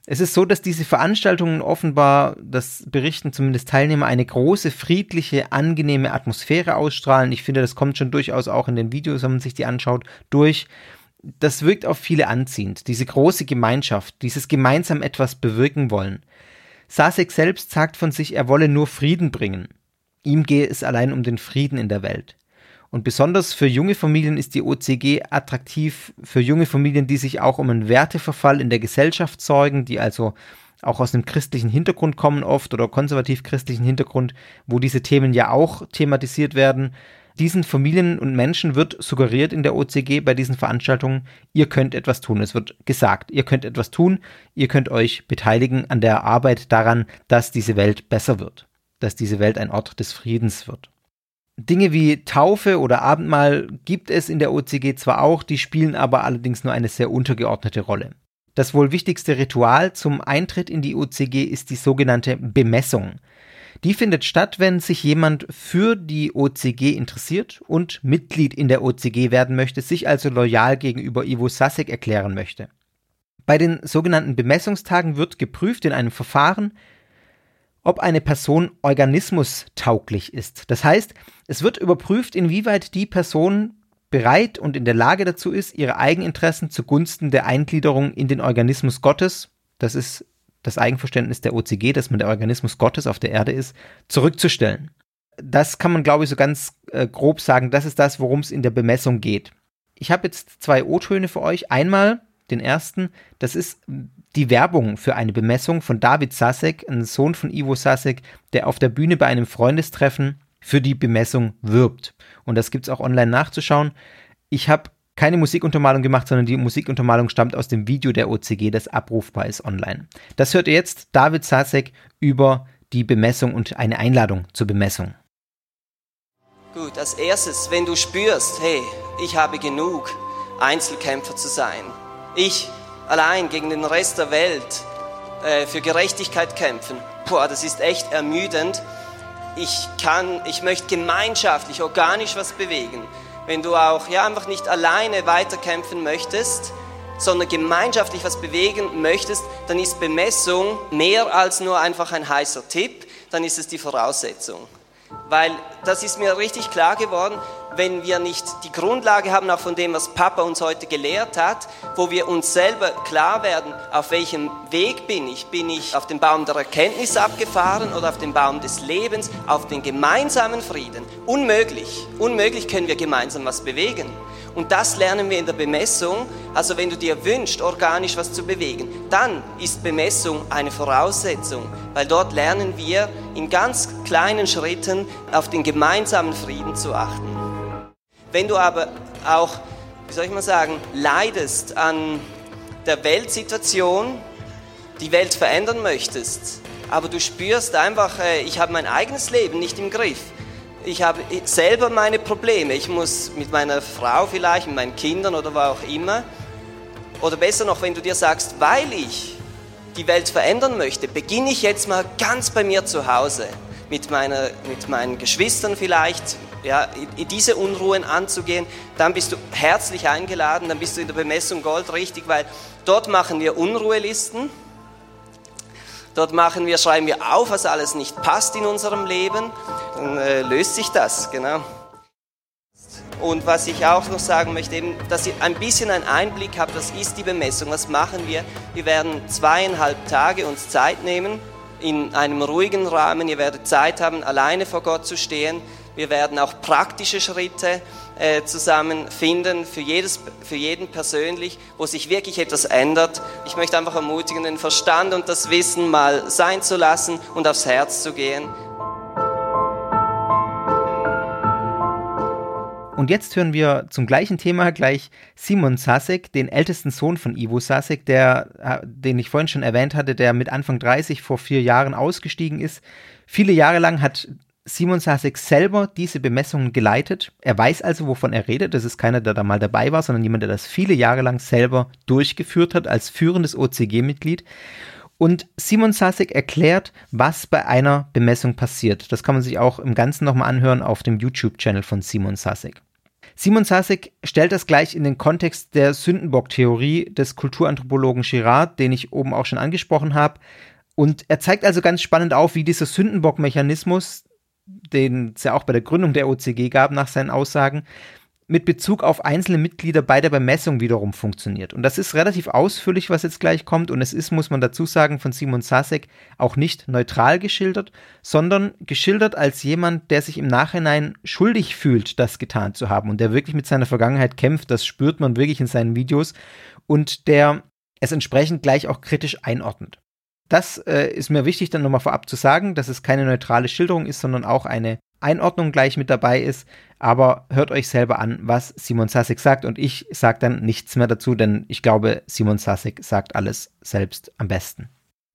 Es ist so, dass diese Veranstaltungen offenbar, das berichten zumindest Teilnehmer, eine große, friedliche, angenehme Atmosphäre ausstrahlen. Ich finde, das kommt schon durchaus auch in den Videos, wenn man sich die anschaut, durch. Das wirkt auf viele anziehend. Diese große Gemeinschaft, dieses gemeinsam etwas bewirken wollen. Sasek selbst sagt von sich, er wolle nur Frieden bringen. Ihm gehe es allein um den Frieden in der Welt. Und besonders für junge Familien ist die OCG attraktiv, für junge Familien, die sich auch um einen Werteverfall in der Gesellschaft sorgen, die also auch aus einem christlichen Hintergrund kommen oft oder konservativ-christlichen Hintergrund, wo diese Themen ja auch thematisiert werden. Diesen Familien und Menschen wird suggeriert in der OCG bei diesen Veranstaltungen, ihr könnt etwas tun. Es wird gesagt, ihr könnt etwas tun, ihr könnt euch beteiligen an der Arbeit daran, dass diese Welt besser wird, dass diese Welt ein Ort des Friedens wird. Dinge wie Taufe oder Abendmahl gibt es in der OCG zwar auch, die spielen aber allerdings nur eine sehr untergeordnete Rolle. Das wohl wichtigste Ritual zum Eintritt in die OCG ist die sogenannte Bemessung. Die findet statt, wenn sich jemand für die OCG interessiert und Mitglied in der OCG werden möchte, sich also loyal gegenüber Ivo Sasek erklären möchte. Bei den sogenannten Bemessungstagen wird geprüft in einem Verfahren, ob eine Person organismustauglich ist. Das heißt, es wird überprüft, inwieweit die Person bereit und in der Lage dazu ist, ihre Eigeninteressen zugunsten der Eingliederung in den Organismus Gottes, das ist das Eigenverständnis der OCG, dass man der Organismus Gottes auf der Erde ist, zurückzustellen. Das kann man, glaube ich, so ganz äh, grob sagen. Das ist das, worum es in der Bemessung geht. Ich habe jetzt zwei O-Töne für euch. Einmal den ersten, das ist die Werbung für eine Bemessung von David Sasek, ein Sohn von Ivo Sasek, der auf der Bühne bei einem Freundestreffen für die Bemessung wirbt. Und das gibt es auch online nachzuschauen. Ich habe keine Musikuntermalung gemacht, sondern die Musikuntermalung stammt aus dem Video der OCG, das abrufbar ist online. Das hört ihr jetzt David Sasek über die Bemessung und eine Einladung zur Bemessung. Gut, als erstes, wenn du spürst, hey, ich habe genug, Einzelkämpfer zu sein. Ich allein gegen den Rest der Welt äh, für Gerechtigkeit kämpfen, boah, das ist echt ermüdend. Ich kann, ich möchte gemeinschaftlich, organisch was bewegen. Wenn du auch ja einfach nicht alleine weiterkämpfen möchtest, sondern gemeinschaftlich was bewegen möchtest, dann ist Bemessung mehr als nur einfach ein heißer Tipp, dann ist es die Voraussetzung. Weil das ist mir richtig klar geworden, wenn wir nicht die Grundlage haben, auch von dem, was Papa uns heute gelehrt hat, wo wir uns selber klar werden, auf welchem Weg bin ich. Bin ich auf den Baum der Erkenntnis abgefahren oder auf den Baum des Lebens, auf den gemeinsamen Frieden? Unmöglich. Unmöglich können wir gemeinsam was bewegen. Und das lernen wir in der Bemessung. Also wenn du dir wünschst, organisch was zu bewegen, dann ist Bemessung eine Voraussetzung, weil dort lernen wir in ganz kleinen Schritten auf den gemeinsamen Frieden zu achten. Wenn du aber auch, wie soll ich mal sagen, leidest an der Weltsituation, die Welt verändern möchtest, aber du spürst einfach, äh, ich habe mein eigenes Leben nicht im Griff, ich habe selber meine Probleme. Ich muss mit meiner Frau vielleicht, mit meinen Kindern oder wo auch immer. Oder besser noch, wenn du dir sagst, weil ich die Welt verändern möchte, beginne ich jetzt mal ganz bei mir zu Hause. Mit, meiner, mit meinen Geschwistern vielleicht, ja, diese Unruhen anzugehen, dann bist du herzlich eingeladen, dann bist du in der Bemessung Gold richtig, weil dort machen wir Unruhelisten Dort machen wir, schreiben wir auf, was alles nicht passt in unserem Leben. Dann äh, löst sich das, genau. Und was ich auch noch sagen möchte, eben, dass ihr ein bisschen einen Einblick habt, was ist die Bemessung, was machen wir? Wir werden zweieinhalb Tage uns Zeit nehmen, in einem ruhigen Rahmen. Ihr werdet Zeit haben, alleine vor Gott zu stehen. Wir werden auch praktische Schritte äh, zusammenfinden, für, jedes, für jeden persönlich, wo sich wirklich etwas ändert. Ich möchte einfach ermutigen, den Verstand und das Wissen mal sein zu lassen und aufs Herz zu gehen. Und jetzt hören wir zum gleichen Thema gleich Simon Sasek, den ältesten Sohn von Ivo Sasek, der, äh, den ich vorhin schon erwähnt hatte, der mit Anfang 30 vor vier Jahren ausgestiegen ist. Viele Jahre lang hat Simon Sasek selber diese Bemessungen geleitet. Er weiß also, wovon er redet. Das ist keiner, der da mal dabei war, sondern jemand, der das viele Jahre lang selber durchgeführt hat als führendes OCG-Mitglied. Und Simon Sasek erklärt, was bei einer Bemessung passiert. Das kann man sich auch im Ganzen nochmal anhören auf dem YouTube-Channel von Simon Sasek. Simon Sasek stellt das gleich in den Kontext der Sündenbock-Theorie des Kulturanthropologen Girard, den ich oben auch schon angesprochen habe. Und er zeigt also ganz spannend auf, wie dieser Sündenbock-Mechanismus, den es ja auch bei der Gründung der OCG gab, nach seinen Aussagen, mit Bezug auf einzelne Mitglieder bei der Bemessung wiederum funktioniert. Und das ist relativ ausführlich, was jetzt gleich kommt. Und es ist, muss man dazu sagen, von Simon Sasek auch nicht neutral geschildert, sondern geschildert als jemand, der sich im Nachhinein schuldig fühlt, das getan zu haben und der wirklich mit seiner Vergangenheit kämpft. Das spürt man wirklich in seinen Videos und der es entsprechend gleich auch kritisch einordnet. Das äh, ist mir wichtig, dann nochmal vorab zu sagen, dass es keine neutrale Schilderung ist, sondern auch eine Einordnung gleich mit dabei ist. Aber hört euch selber an, was Simon Sasek sagt. Und ich sage dann nichts mehr dazu, denn ich glaube, Simon Sasek sagt alles selbst am besten.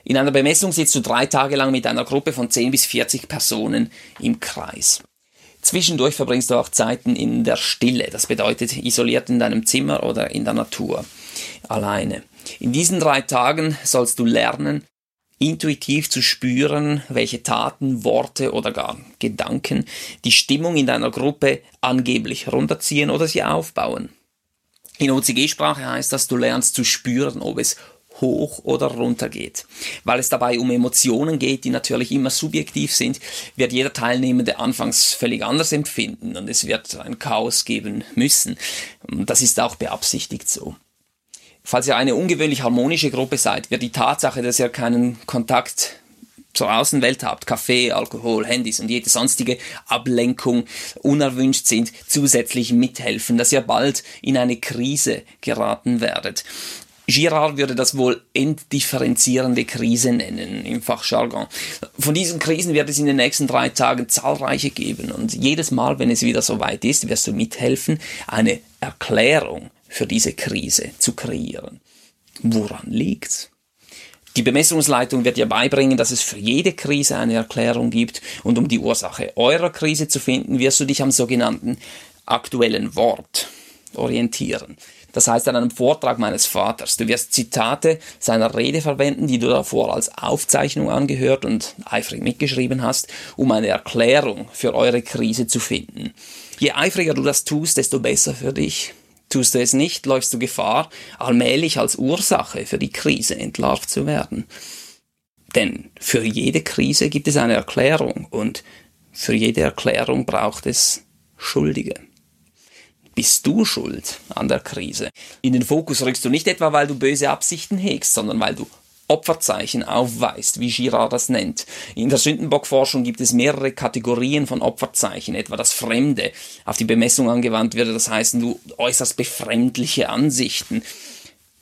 In einer Bemessung sitzt du drei Tage lang mit einer Gruppe von 10 bis 40 Personen im Kreis. Zwischendurch verbringst du auch Zeiten in der Stille. Das bedeutet isoliert in deinem Zimmer oder in der Natur. Alleine. In diesen drei Tagen sollst du lernen, intuitiv zu spüren, welche Taten, Worte oder gar Gedanken die Stimmung in deiner Gruppe angeblich runterziehen oder sie aufbauen. In OCG-Sprache heißt das, du lernst zu spüren, ob es hoch oder runter geht. Weil es dabei um Emotionen geht, die natürlich immer subjektiv sind, wird jeder Teilnehmende anfangs völlig anders empfinden und es wird ein Chaos geben müssen. Das ist auch beabsichtigt so. Falls ihr eine ungewöhnlich harmonische Gruppe seid, wird die Tatsache, dass ihr keinen Kontakt zur Außenwelt habt, Kaffee, Alkohol, Handys und jede sonstige Ablenkung unerwünscht sind, zusätzlich mithelfen, dass ihr bald in eine Krise geraten werdet. Girard würde das wohl entdifferenzierende Krise nennen im Fachjargon. Von diesen Krisen wird es in den nächsten drei Tagen zahlreiche geben und jedes Mal, wenn es wieder soweit ist, wirst du mithelfen, eine Erklärung für diese Krise zu kreieren. Woran liegt's? Die Bemessungsleitung wird dir beibringen, dass es für jede Krise eine Erklärung gibt und um die Ursache eurer Krise zu finden, wirst du dich am sogenannten aktuellen Wort orientieren. Das heißt an einem Vortrag meines Vaters. Du wirst Zitate seiner Rede verwenden, die du davor als Aufzeichnung angehört und eifrig mitgeschrieben hast, um eine Erklärung für eure Krise zu finden. Je eifriger du das tust, desto besser für dich. Tust du es nicht, läufst du Gefahr, allmählich als Ursache für die Krise entlarvt zu werden. Denn für jede Krise gibt es eine Erklärung und für jede Erklärung braucht es Schuldige. Bist du schuld an der Krise? In den Fokus rückst du nicht etwa, weil du böse Absichten hegst, sondern weil du Opferzeichen aufweist, wie Girard das nennt. In der Sündenbockforschung gibt es mehrere Kategorien von Opferzeichen, etwa das Fremde, auf die Bemessung angewandt wird, das heißt, du äußerst befremdliche Ansichten.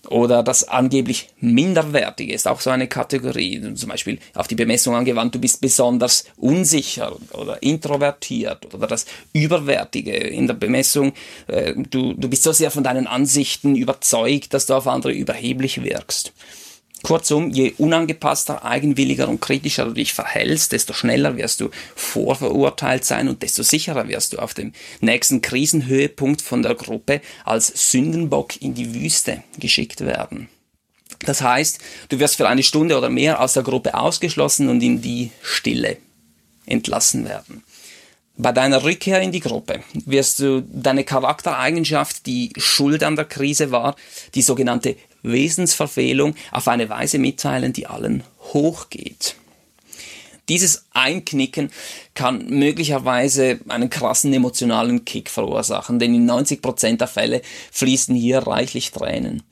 Oder das angeblich Minderwertige ist auch so eine Kategorie. Zum Beispiel auf die Bemessung angewandt, du bist besonders unsicher oder introvertiert. Oder das Überwertige in der Bemessung, äh, du, du bist so sehr von deinen Ansichten überzeugt, dass du auf andere überheblich wirkst. Kurzum, je unangepasster, eigenwilliger und kritischer du dich verhältst, desto schneller wirst du vorverurteilt sein und desto sicherer wirst du auf dem nächsten Krisenhöhepunkt von der Gruppe als Sündenbock in die Wüste geschickt werden. Das heißt, du wirst für eine Stunde oder mehr aus der Gruppe ausgeschlossen und in die Stille entlassen werden. Bei deiner Rückkehr in die Gruppe wirst du deine Charaktereigenschaft, die Schuld an der Krise war, die sogenannte Wesensverfehlung, auf eine Weise mitteilen, die allen hochgeht. Dieses Einknicken kann möglicherweise einen krassen emotionalen Kick verursachen, denn in 90% der Fälle fließen hier reichlich Tränen.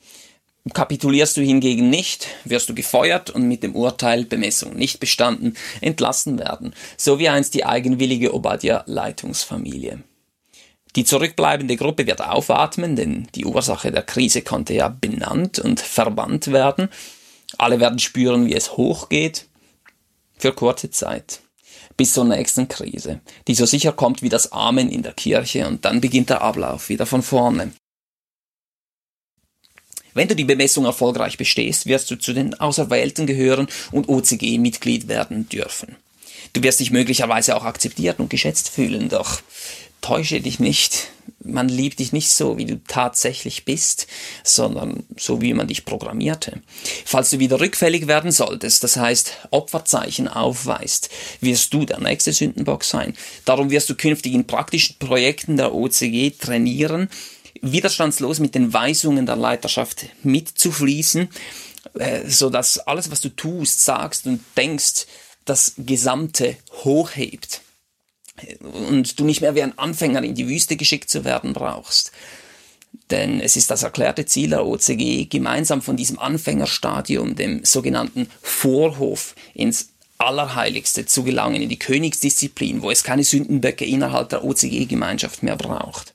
Kapitulierst du hingegen nicht, wirst du gefeuert und mit dem Urteil Bemessung nicht bestanden entlassen werden, so wie einst die eigenwillige Obadiah-Leitungsfamilie. Die zurückbleibende Gruppe wird aufatmen, denn die Ursache der Krise konnte ja benannt und verbannt werden. Alle werden spüren, wie es hochgeht, für kurze Zeit, bis zur nächsten Krise, die so sicher kommt wie das Amen in der Kirche und dann beginnt der Ablauf wieder von vorne. Wenn du die Bemessung erfolgreich bestehst, wirst du zu den Auserwählten gehören und OCG-Mitglied werden dürfen. Du wirst dich möglicherweise auch akzeptiert und geschätzt fühlen, doch täusche dich nicht. Man liebt dich nicht so, wie du tatsächlich bist, sondern so, wie man dich programmierte. Falls du wieder rückfällig werden solltest, das heißt Opferzeichen aufweist, wirst du der nächste Sündenbock sein. Darum wirst du künftig in praktischen Projekten der OCG trainieren, widerstandslos mit den Weisungen der Leiterschaft mitzufließen, äh, so dass alles, was du tust, sagst und denkst, das Gesamte hochhebt und du nicht mehr wie ein Anfänger in die Wüste geschickt zu werden brauchst. Denn es ist das erklärte Ziel der OCG, gemeinsam von diesem Anfängerstadium, dem sogenannten Vorhof, ins Allerheiligste zu gelangen, in die Königsdisziplin, wo es keine Sündenböcke innerhalb der OCG-Gemeinschaft mehr braucht.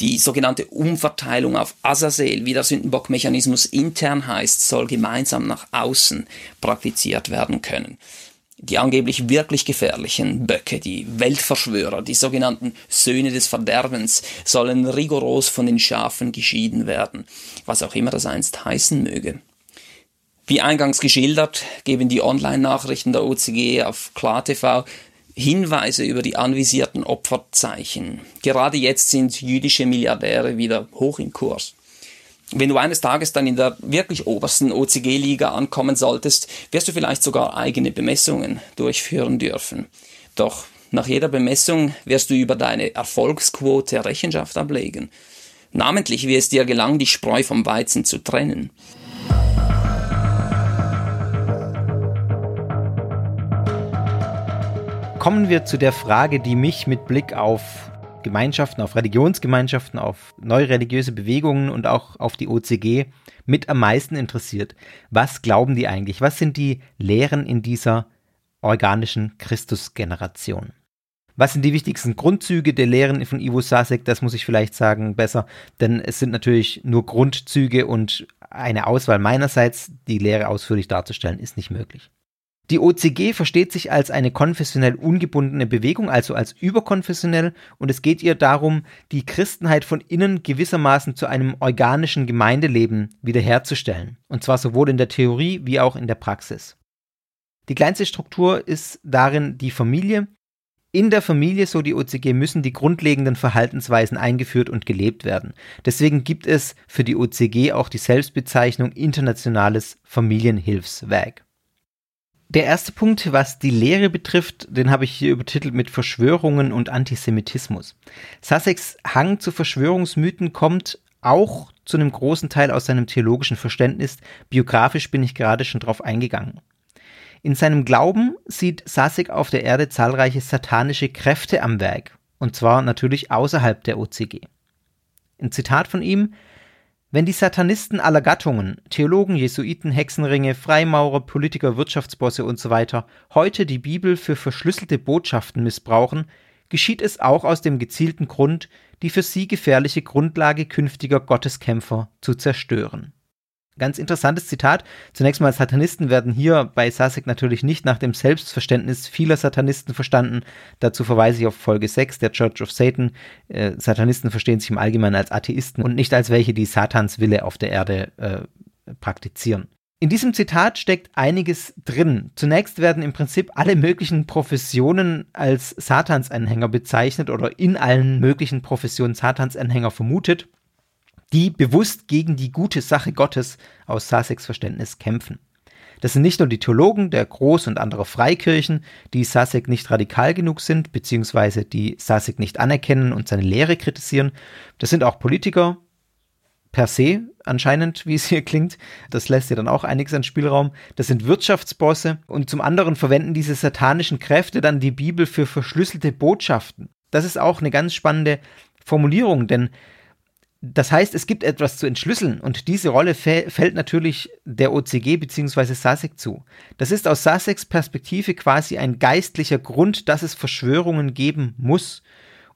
Die sogenannte Umverteilung auf Azazel, wie der Sündenbockmechanismus intern heißt, soll gemeinsam nach außen praktiziert werden können die angeblich wirklich gefährlichen Böcke, die Weltverschwörer, die sogenannten Söhne des Verderbens, sollen rigoros von den Schafen geschieden werden, was auch immer das einst heißen möge. Wie eingangs geschildert, geben die Online-Nachrichten der OCG auf KlarTV Hinweise über die anvisierten Opferzeichen. Gerade jetzt sind jüdische Milliardäre wieder hoch im Kurs. Wenn du eines Tages dann in der wirklich obersten OCG-Liga ankommen solltest, wirst du vielleicht sogar eigene Bemessungen durchführen dürfen. Doch nach jeder Bemessung wirst du über deine Erfolgsquote Rechenschaft ablegen. Namentlich, wie es dir gelang, die Spreu vom Weizen zu trennen. Kommen wir zu der Frage, die mich mit Blick auf Gemeinschaften, auf Religionsgemeinschaften, auf neue religiöse Bewegungen und auch auf die OCG mit am meisten interessiert. Was glauben die eigentlich? Was sind die Lehren in dieser organischen Christusgeneration? Was sind die wichtigsten Grundzüge der Lehren von Ivo Sasek? Das muss ich vielleicht sagen besser, denn es sind natürlich nur Grundzüge und eine Auswahl meinerseits, die Lehre ausführlich darzustellen, ist nicht möglich. Die OCG versteht sich als eine konfessionell ungebundene Bewegung, also als überkonfessionell, und es geht ihr darum, die Christenheit von innen gewissermaßen zu einem organischen Gemeindeleben wiederherzustellen, und zwar sowohl in der Theorie wie auch in der Praxis. Die kleinste Struktur ist darin die Familie. In der Familie, so die OCG, müssen die grundlegenden Verhaltensweisen eingeführt und gelebt werden. Deswegen gibt es für die OCG auch die Selbstbezeichnung Internationales Familienhilfswerk. Der erste Punkt, was die Lehre betrifft, den habe ich hier übertitelt mit Verschwörungen und Antisemitismus. Sussex Hang zu Verschwörungsmythen kommt auch zu einem großen Teil aus seinem theologischen Verständnis. Biografisch bin ich gerade schon drauf eingegangen. In seinem Glauben sieht Sussex auf der Erde zahlreiche satanische Kräfte am Werk, und zwar natürlich außerhalb der OCG. Ein Zitat von ihm, wenn die Satanisten aller Gattungen, Theologen, Jesuiten, Hexenringe, Freimaurer, Politiker, Wirtschaftsbosse usw. heute die Bibel für verschlüsselte Botschaften missbrauchen, geschieht es auch aus dem gezielten Grund, die für sie gefährliche Grundlage künftiger Gotteskämpfer zu zerstören Ganz interessantes Zitat. Zunächst mal, Satanisten werden hier bei Sasek natürlich nicht nach dem Selbstverständnis vieler Satanisten verstanden. Dazu verweise ich auf Folge 6 der Church of Satan. Äh, Satanisten verstehen sich im Allgemeinen als Atheisten und nicht als welche, die Satans Wille auf der Erde äh, praktizieren. In diesem Zitat steckt einiges drin. Zunächst werden im Prinzip alle möglichen Professionen als Satansanhänger bezeichnet oder in allen möglichen Professionen Satansanhänger vermutet die bewusst gegen die gute Sache Gottes aus Saseks Verständnis kämpfen. Das sind nicht nur die Theologen der Groß- und anderer Freikirchen, die Sasek nicht radikal genug sind, beziehungsweise die Sasek nicht anerkennen und seine Lehre kritisieren. Das sind auch Politiker, per se anscheinend, wie es hier klingt. Das lässt ja dann auch einiges an Spielraum. Das sind Wirtschaftsbosse und zum anderen verwenden diese satanischen Kräfte dann die Bibel für verschlüsselte Botschaften. Das ist auch eine ganz spannende Formulierung, denn das heißt, es gibt etwas zu entschlüsseln und diese Rolle fällt natürlich der OCG bzw. SASEC zu. Das ist aus SASECs Perspektive quasi ein geistlicher Grund, dass es Verschwörungen geben muss.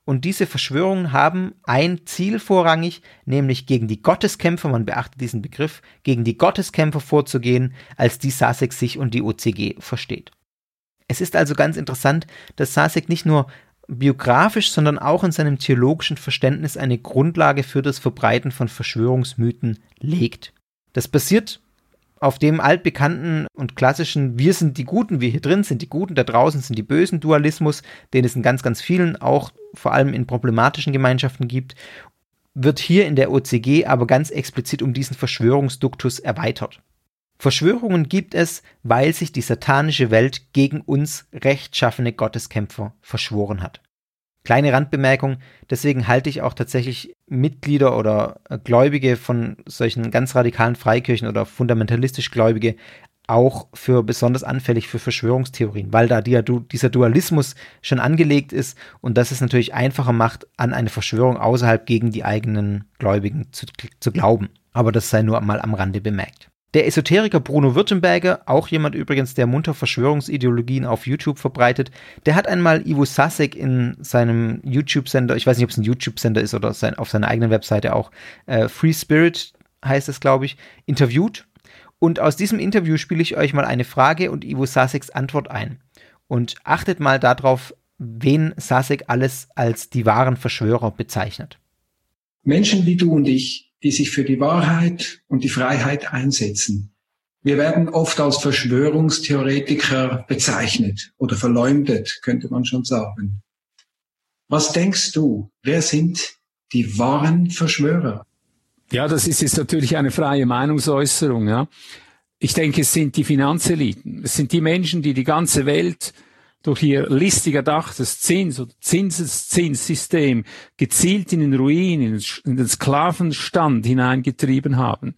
Und diese Verschwörungen haben ein Ziel vorrangig, nämlich gegen die Gotteskämpfer, man beachtet diesen Begriff, gegen die Gotteskämpfer vorzugehen, als die SASEC sich und die OCG versteht. Es ist also ganz interessant, dass SASEC nicht nur biografisch, sondern auch in seinem theologischen Verständnis eine Grundlage für das Verbreiten von Verschwörungsmythen legt. Das basiert auf dem altbekannten und klassischen Wir sind die Guten, wir hier drin sind die Guten, da draußen sind die Bösen Dualismus, den es in ganz, ganz vielen, auch vor allem in problematischen Gemeinschaften gibt, wird hier in der OCG aber ganz explizit um diesen Verschwörungsduktus erweitert. Verschwörungen gibt es, weil sich die satanische Welt gegen uns rechtschaffene Gotteskämpfer verschworen hat. Kleine Randbemerkung, deswegen halte ich auch tatsächlich Mitglieder oder äh, Gläubige von solchen ganz radikalen Freikirchen oder fundamentalistisch Gläubige auch für besonders anfällig für Verschwörungstheorien, weil da dieser Dualismus schon angelegt ist und das es natürlich einfacher macht, an eine Verschwörung außerhalb gegen die eigenen Gläubigen zu, zu glauben. Aber das sei nur mal am Rande bemerkt. Der Esoteriker Bruno Württemberger, auch jemand übrigens, der munter Verschwörungsideologien auf YouTube verbreitet, der hat einmal Ivo Sasek in seinem YouTube-Sender, ich weiß nicht, ob es ein YouTube-Sender ist oder sein, auf seiner eigenen Webseite auch, äh, Free Spirit heißt es, glaube ich, interviewt. Und aus diesem Interview spiele ich euch mal eine Frage und Ivo Saseks Antwort ein. Und achtet mal darauf, wen Sasek alles als die wahren Verschwörer bezeichnet. Menschen wie du und ich die sich für die Wahrheit und die Freiheit einsetzen. Wir werden oft als Verschwörungstheoretiker bezeichnet oder verleumdet, könnte man schon sagen. Was denkst du, wer sind die wahren Verschwörer? Ja, das ist jetzt natürlich eine freie Meinungsäußerung. Ja. Ich denke, es sind die Finanzeliten. Es sind die Menschen, die die ganze Welt durch ihr listig erdachtes Zins- oder Zinseszinssystem gezielt in den Ruin, in den Sklavenstand hineingetrieben haben.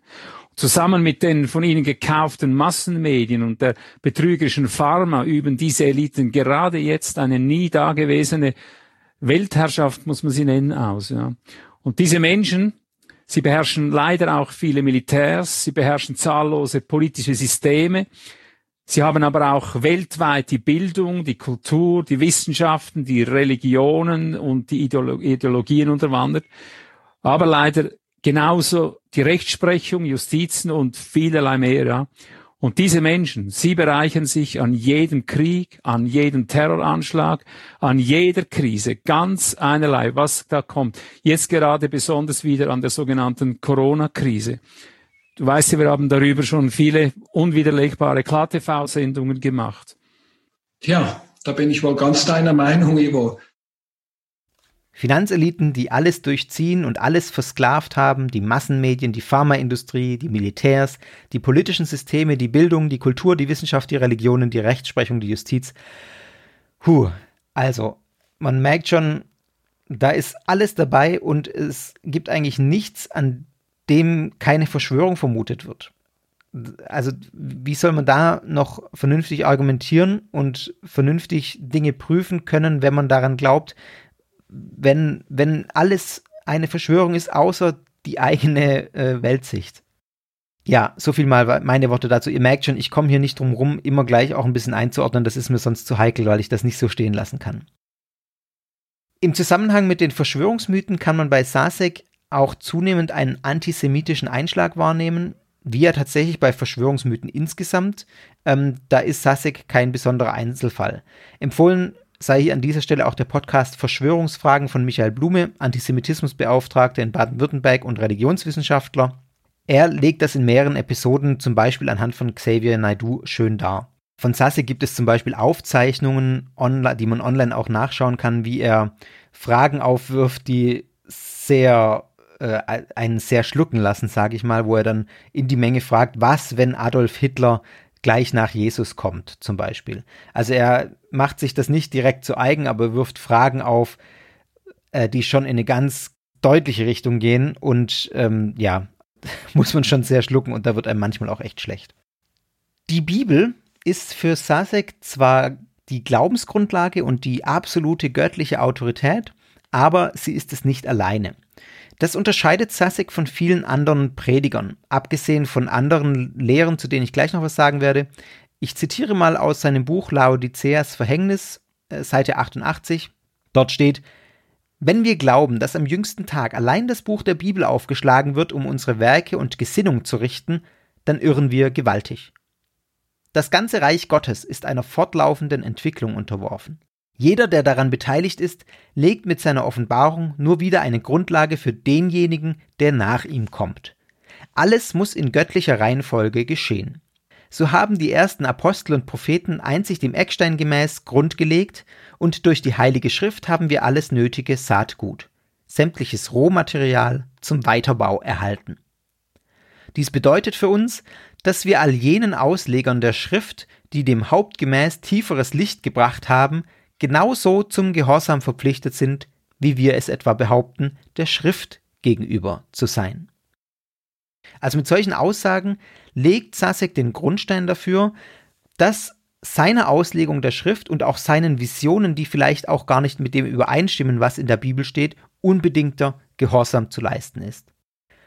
Zusammen mit den von ihnen gekauften Massenmedien und der betrügerischen Pharma üben diese Eliten gerade jetzt eine nie dagewesene Weltherrschaft, muss man sie nennen, aus. Ja. Und diese Menschen, sie beherrschen leider auch viele Militärs, sie beherrschen zahllose politische Systeme, Sie haben aber auch weltweit die Bildung, die Kultur, die Wissenschaften, die Religionen und die Ideologien unterwandert. Aber leider genauso die Rechtsprechung, Justizen und vielerlei mehr. Ja. Und diese Menschen, sie bereichern sich an jedem Krieg, an jedem Terroranschlag, an jeder Krise, ganz einerlei, was da kommt. Jetzt gerade besonders wieder an der sogenannten Corona-Krise. Du weißt ja, wir haben darüber schon viele unwiderlegbare KTV-Sendungen gemacht. Tja, da bin ich wohl ganz deiner Meinung, Ivo. Finanzeliten, die alles durchziehen und alles versklavt haben, die Massenmedien, die Pharmaindustrie, die Militärs, die politischen Systeme, die Bildung, die Kultur, die Wissenschaft, die Religionen, die Rechtsprechung, die Justiz. Puh, also, man merkt schon, da ist alles dabei und es gibt eigentlich nichts, an dem keine Verschwörung vermutet wird. Also wie soll man da noch vernünftig argumentieren und vernünftig Dinge prüfen können, wenn man daran glaubt, wenn, wenn alles eine Verschwörung ist, außer die eigene äh, Weltsicht. Ja, so viel mal meine Worte dazu. Ihr merkt schon, ich komme hier nicht drum rum, immer gleich auch ein bisschen einzuordnen. Das ist mir sonst zu heikel, weil ich das nicht so stehen lassen kann. Im Zusammenhang mit den Verschwörungsmythen kann man bei Sasek auch zunehmend einen antisemitischen Einschlag wahrnehmen, wie ja tatsächlich bei Verschwörungsmythen insgesamt. Ähm, da ist Sasek kein besonderer Einzelfall. Empfohlen sei hier an dieser Stelle auch der Podcast Verschwörungsfragen von Michael Blume, Antisemitismusbeauftragter in Baden-Württemberg und Religionswissenschaftler. Er legt das in mehreren Episoden zum Beispiel anhand von Xavier Naidu schön dar. Von Sasek gibt es zum Beispiel Aufzeichnungen, die man online auch nachschauen kann, wie er Fragen aufwirft, die sehr äh, einen sehr schlucken lassen, sage ich mal, wo er dann in die Menge fragt, was, wenn Adolf Hitler gleich nach Jesus kommt, zum Beispiel. Also er macht sich das nicht direkt zu eigen, aber wirft Fragen auf, äh, die schon in eine ganz deutliche Richtung gehen und ähm, ja, muss man schon sehr schlucken und da wird einem manchmal auch echt schlecht. Die Bibel ist für Sasek zwar die Glaubensgrundlage und die absolute göttliche Autorität, aber sie ist es nicht alleine. Das unterscheidet Sasek von vielen anderen Predigern, abgesehen von anderen Lehren, zu denen ich gleich noch was sagen werde. Ich zitiere mal aus seinem Buch Laodiceas Verhängnis, äh, Seite 88. Dort steht, wenn wir glauben, dass am jüngsten Tag allein das Buch der Bibel aufgeschlagen wird, um unsere Werke und Gesinnung zu richten, dann irren wir gewaltig. Das ganze Reich Gottes ist einer fortlaufenden Entwicklung unterworfen. Jeder, der daran beteiligt ist, legt mit seiner Offenbarung nur wieder eine Grundlage für denjenigen, der nach ihm kommt. Alles muss in göttlicher Reihenfolge geschehen. So haben die ersten Apostel und Propheten einzig dem Eckstein gemäß Grund gelegt, und durch die Heilige Schrift haben wir alles nötige Saatgut, sämtliches Rohmaterial zum Weiterbau erhalten. Dies bedeutet für uns, dass wir all jenen Auslegern der Schrift, die dem Haupt gemäß tieferes Licht gebracht haben, genauso zum Gehorsam verpflichtet sind, wie wir es etwa behaupten, der Schrift gegenüber zu sein. Also mit solchen Aussagen legt Sasek den Grundstein dafür, dass seiner Auslegung der Schrift und auch seinen Visionen, die vielleicht auch gar nicht mit dem übereinstimmen, was in der Bibel steht, unbedingter Gehorsam zu leisten ist.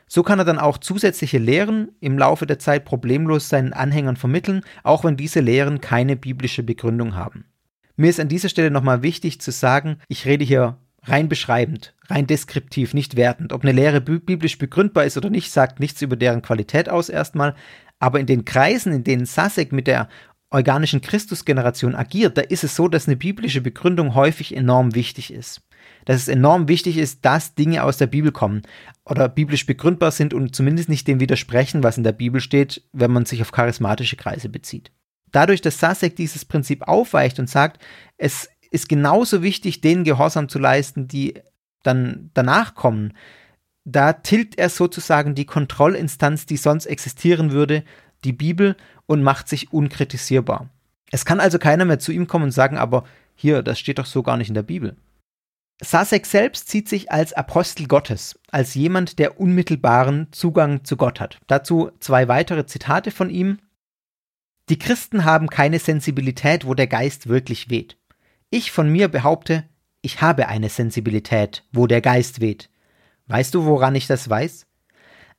So kann er dann auch zusätzliche Lehren im Laufe der Zeit problemlos seinen Anhängern vermitteln, auch wenn diese Lehren keine biblische Begründung haben. Mir ist an dieser Stelle nochmal wichtig zu sagen, ich rede hier rein beschreibend, rein deskriptiv, nicht wertend. Ob eine Lehre biblisch begründbar ist oder nicht, sagt nichts über deren Qualität aus erstmal. Aber in den Kreisen, in denen Sasek mit der organischen Christusgeneration agiert, da ist es so, dass eine biblische Begründung häufig enorm wichtig ist. Dass es enorm wichtig ist, dass Dinge aus der Bibel kommen oder biblisch begründbar sind und zumindest nicht dem widersprechen, was in der Bibel steht, wenn man sich auf charismatische Kreise bezieht. Dadurch, dass Sasek dieses Prinzip aufweicht und sagt, es ist genauso wichtig, denen Gehorsam zu leisten, die dann danach kommen. Da tilgt er sozusagen die Kontrollinstanz, die sonst existieren würde, die Bibel, und macht sich unkritisierbar. Es kann also keiner mehr zu ihm kommen und sagen, aber hier, das steht doch so gar nicht in der Bibel. Sasek selbst sieht sich als Apostel Gottes, als jemand, der unmittelbaren Zugang zu Gott hat. Dazu zwei weitere Zitate von ihm. Die Christen haben keine Sensibilität, wo der Geist wirklich weht. Ich von mir behaupte, ich habe eine Sensibilität, wo der Geist weht. Weißt du, woran ich das weiß?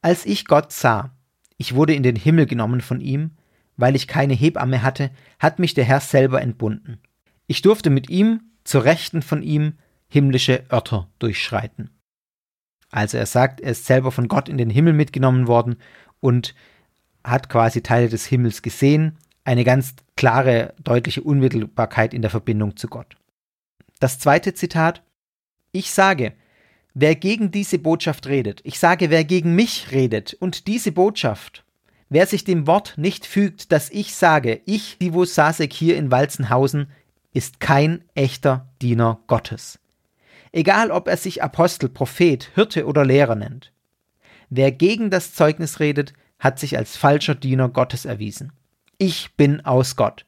Als ich Gott sah, ich wurde in den Himmel genommen von ihm, weil ich keine Hebamme hatte, hat mich der Herr selber entbunden. Ich durfte mit ihm, zur Rechten von ihm, himmlische Örter durchschreiten. Also er sagt, er ist selber von Gott in den Himmel mitgenommen worden und hat quasi Teile des Himmels gesehen, eine ganz klare, deutliche Unmittelbarkeit in der Verbindung zu Gott. Das zweite Zitat. Ich sage, wer gegen diese Botschaft redet, ich sage, wer gegen mich redet und diese Botschaft, wer sich dem Wort nicht fügt, das ich sage, ich, Ivo Sasek hier in Walzenhausen, ist kein echter Diener Gottes. Egal ob er sich Apostel, Prophet, Hirte oder Lehrer nennt. Wer gegen das Zeugnis redet, hat sich als falscher Diener Gottes erwiesen ich bin aus Gott.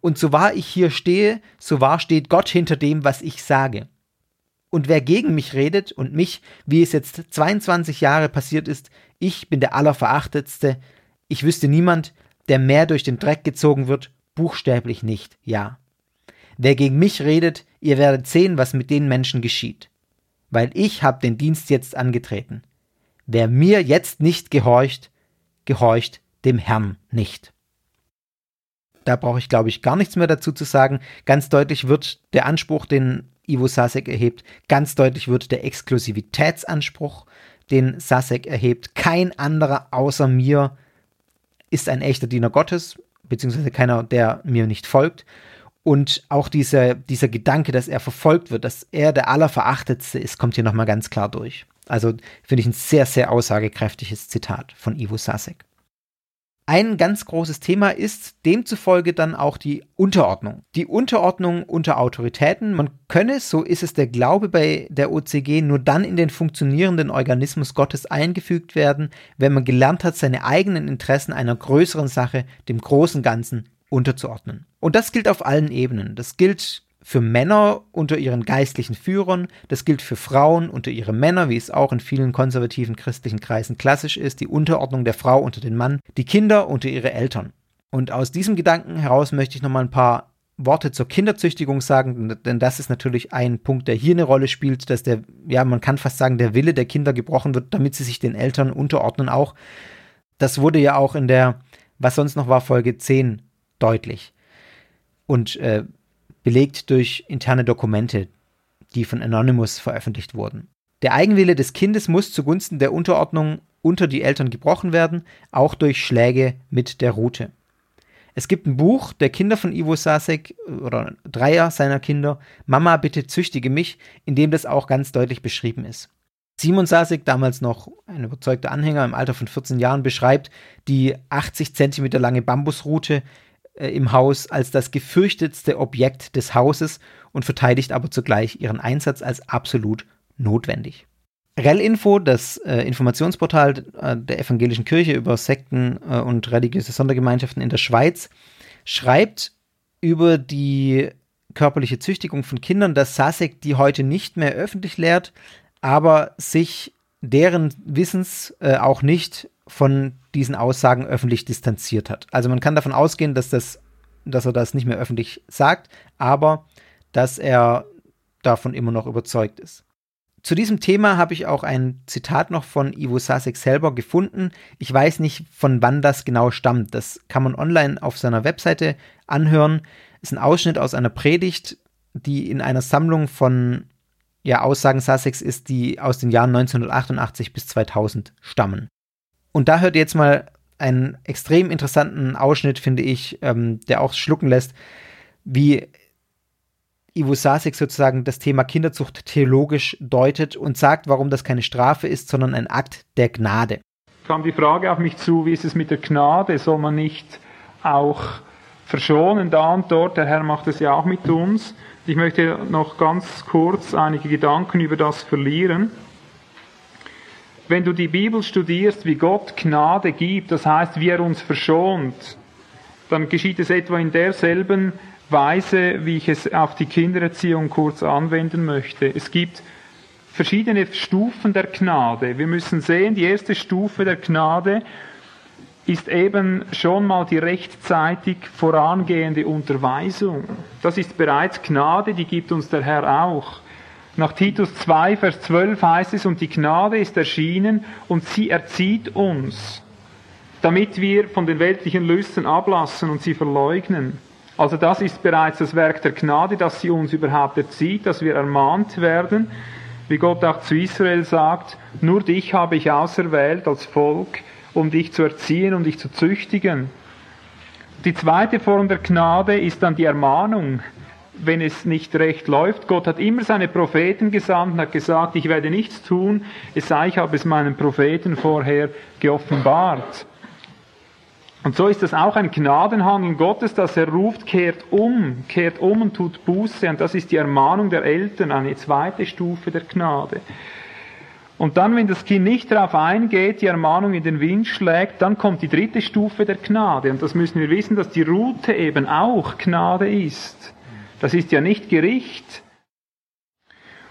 Und so wahr ich hier stehe, so wahr steht Gott hinter dem, was ich sage. Und wer gegen mich redet und mich, wie es jetzt 22 Jahre passiert ist, ich bin der Allerverachtetste, ich wüsste niemand, der mehr durch den Dreck gezogen wird, buchstäblich nicht, ja. Wer gegen mich redet, ihr werdet sehen, was mit den Menschen geschieht. Weil ich hab den Dienst jetzt angetreten. Wer mir jetzt nicht gehorcht, gehorcht dem Herrn nicht da brauche ich, glaube ich, gar nichts mehr dazu zu sagen. Ganz deutlich wird der Anspruch, den Ivo Sasek erhebt, ganz deutlich wird der Exklusivitätsanspruch, den Sasek erhebt. Kein anderer außer mir ist ein echter Diener Gottes, beziehungsweise keiner, der mir nicht folgt. Und auch diese, dieser Gedanke, dass er verfolgt wird, dass er der Allerverachtetste ist, kommt hier nochmal ganz klar durch. Also finde ich ein sehr, sehr aussagekräftiges Zitat von Ivo Sasek. Ein ganz großes Thema ist demzufolge dann auch die Unterordnung. Die Unterordnung unter Autoritäten. Man könne, so ist es der Glaube bei der OCG, nur dann in den funktionierenden Organismus Gottes eingefügt werden, wenn man gelernt hat, seine eigenen Interessen einer größeren Sache, dem großen Ganzen, unterzuordnen. Und das gilt auf allen Ebenen. Das gilt für Männer unter ihren geistlichen Führern, das gilt für Frauen unter ihre Männer, wie es auch in vielen konservativen christlichen Kreisen klassisch ist, die Unterordnung der Frau unter den Mann, die Kinder unter ihre Eltern. Und aus diesem Gedanken heraus möchte ich nochmal ein paar Worte zur Kinderzüchtigung sagen, denn das ist natürlich ein Punkt, der hier eine Rolle spielt, dass der, ja, man kann fast sagen, der Wille der Kinder gebrochen wird, damit sie sich den Eltern unterordnen auch. Das wurde ja auch in der, was sonst noch war, Folge 10 deutlich. Und äh, belegt durch interne Dokumente, die von Anonymous veröffentlicht wurden. Der Eigenwille des Kindes muss zugunsten der Unterordnung unter die Eltern gebrochen werden, auch durch Schläge mit der Rute. Es gibt ein Buch der Kinder von Ivo Sasek oder Dreier seiner Kinder, Mama bitte züchtige mich, in dem das auch ganz deutlich beschrieben ist. Simon Sasek, damals noch ein überzeugter Anhänger im Alter von 14 Jahren, beschreibt die 80 Zentimeter lange Bambusroute äh, im Haus als das gefürchtetste Objekt des Hauses und verteidigt aber zugleich ihren Einsatz als absolut notwendig. Relinfo, das äh, Informationsportal äh, der evangelischen Kirche über Sekten äh, und religiöse Sondergemeinschaften in der Schweiz, schreibt über die körperliche Züchtigung von Kindern, dass Sasek die heute nicht mehr öffentlich lehrt, aber sich deren Wissens äh, auch nicht von diesen Aussagen öffentlich distanziert hat. Also man kann davon ausgehen, dass, das, dass er das nicht mehr öffentlich sagt, aber dass er davon immer noch überzeugt ist. Zu diesem Thema habe ich auch ein Zitat noch von Ivo Sasek selber gefunden. Ich weiß nicht, von wann das genau stammt. Das kann man online auf seiner Webseite anhören. Ist ein Ausschnitt aus einer Predigt, die in einer Sammlung von ja, Aussagen Saseks ist, die aus den Jahren 1988 bis 2000 stammen. Und da hört ihr jetzt mal einen extrem interessanten Ausschnitt, finde ich, ähm, der auch schlucken lässt, wie Ivo Sasek sozusagen das Thema Kinderzucht theologisch deutet und sagt, warum das keine Strafe ist, sondern ein Akt der Gnade. Kam die Frage auf mich zu, wie ist es mit der Gnade? Soll man nicht auch verschonen da und dort? Der Herr macht es ja auch mit uns. Ich möchte noch ganz kurz einige Gedanken über das verlieren. Wenn du die Bibel studierst, wie Gott Gnade gibt, das heißt, wie er uns verschont, dann geschieht es etwa in derselben Weise, wie ich es auf die Kindererziehung kurz anwenden möchte. Es gibt verschiedene Stufen der Gnade. Wir müssen sehen, die erste Stufe der Gnade ist eben schon mal die rechtzeitig vorangehende Unterweisung. Das ist bereits Gnade, die gibt uns der Herr auch. Nach Titus 2, Vers 12 heißt es, und die Gnade ist erschienen und sie erzieht uns, damit wir von den weltlichen Lüsten ablassen und sie verleugnen. Also das ist bereits das Werk der Gnade, dass sie uns überhaupt erzieht, dass wir ermahnt werden, wie Gott auch zu Israel sagt, nur dich habe ich auserwählt als Volk, um dich zu erziehen und dich zu züchtigen. Die zweite Form der Gnade ist dann die Ermahnung, wenn es nicht recht läuft. Gott hat immer seine Propheten gesandt und hat gesagt, ich werde nichts tun, es sei, ich habe es meinen Propheten vorher geoffenbart. Und so ist das auch ein Gnadenhandeln Gottes, dass er ruft, kehrt um, kehrt um und tut Buße. Und das ist die Ermahnung der Eltern, eine zweite Stufe der Gnade. Und dann, wenn das Kind nicht darauf eingeht, die Ermahnung in den Wind schlägt, dann kommt die dritte Stufe der Gnade. Und das müssen wir wissen, dass die Route eben auch Gnade ist. Das ist ja nicht Gericht.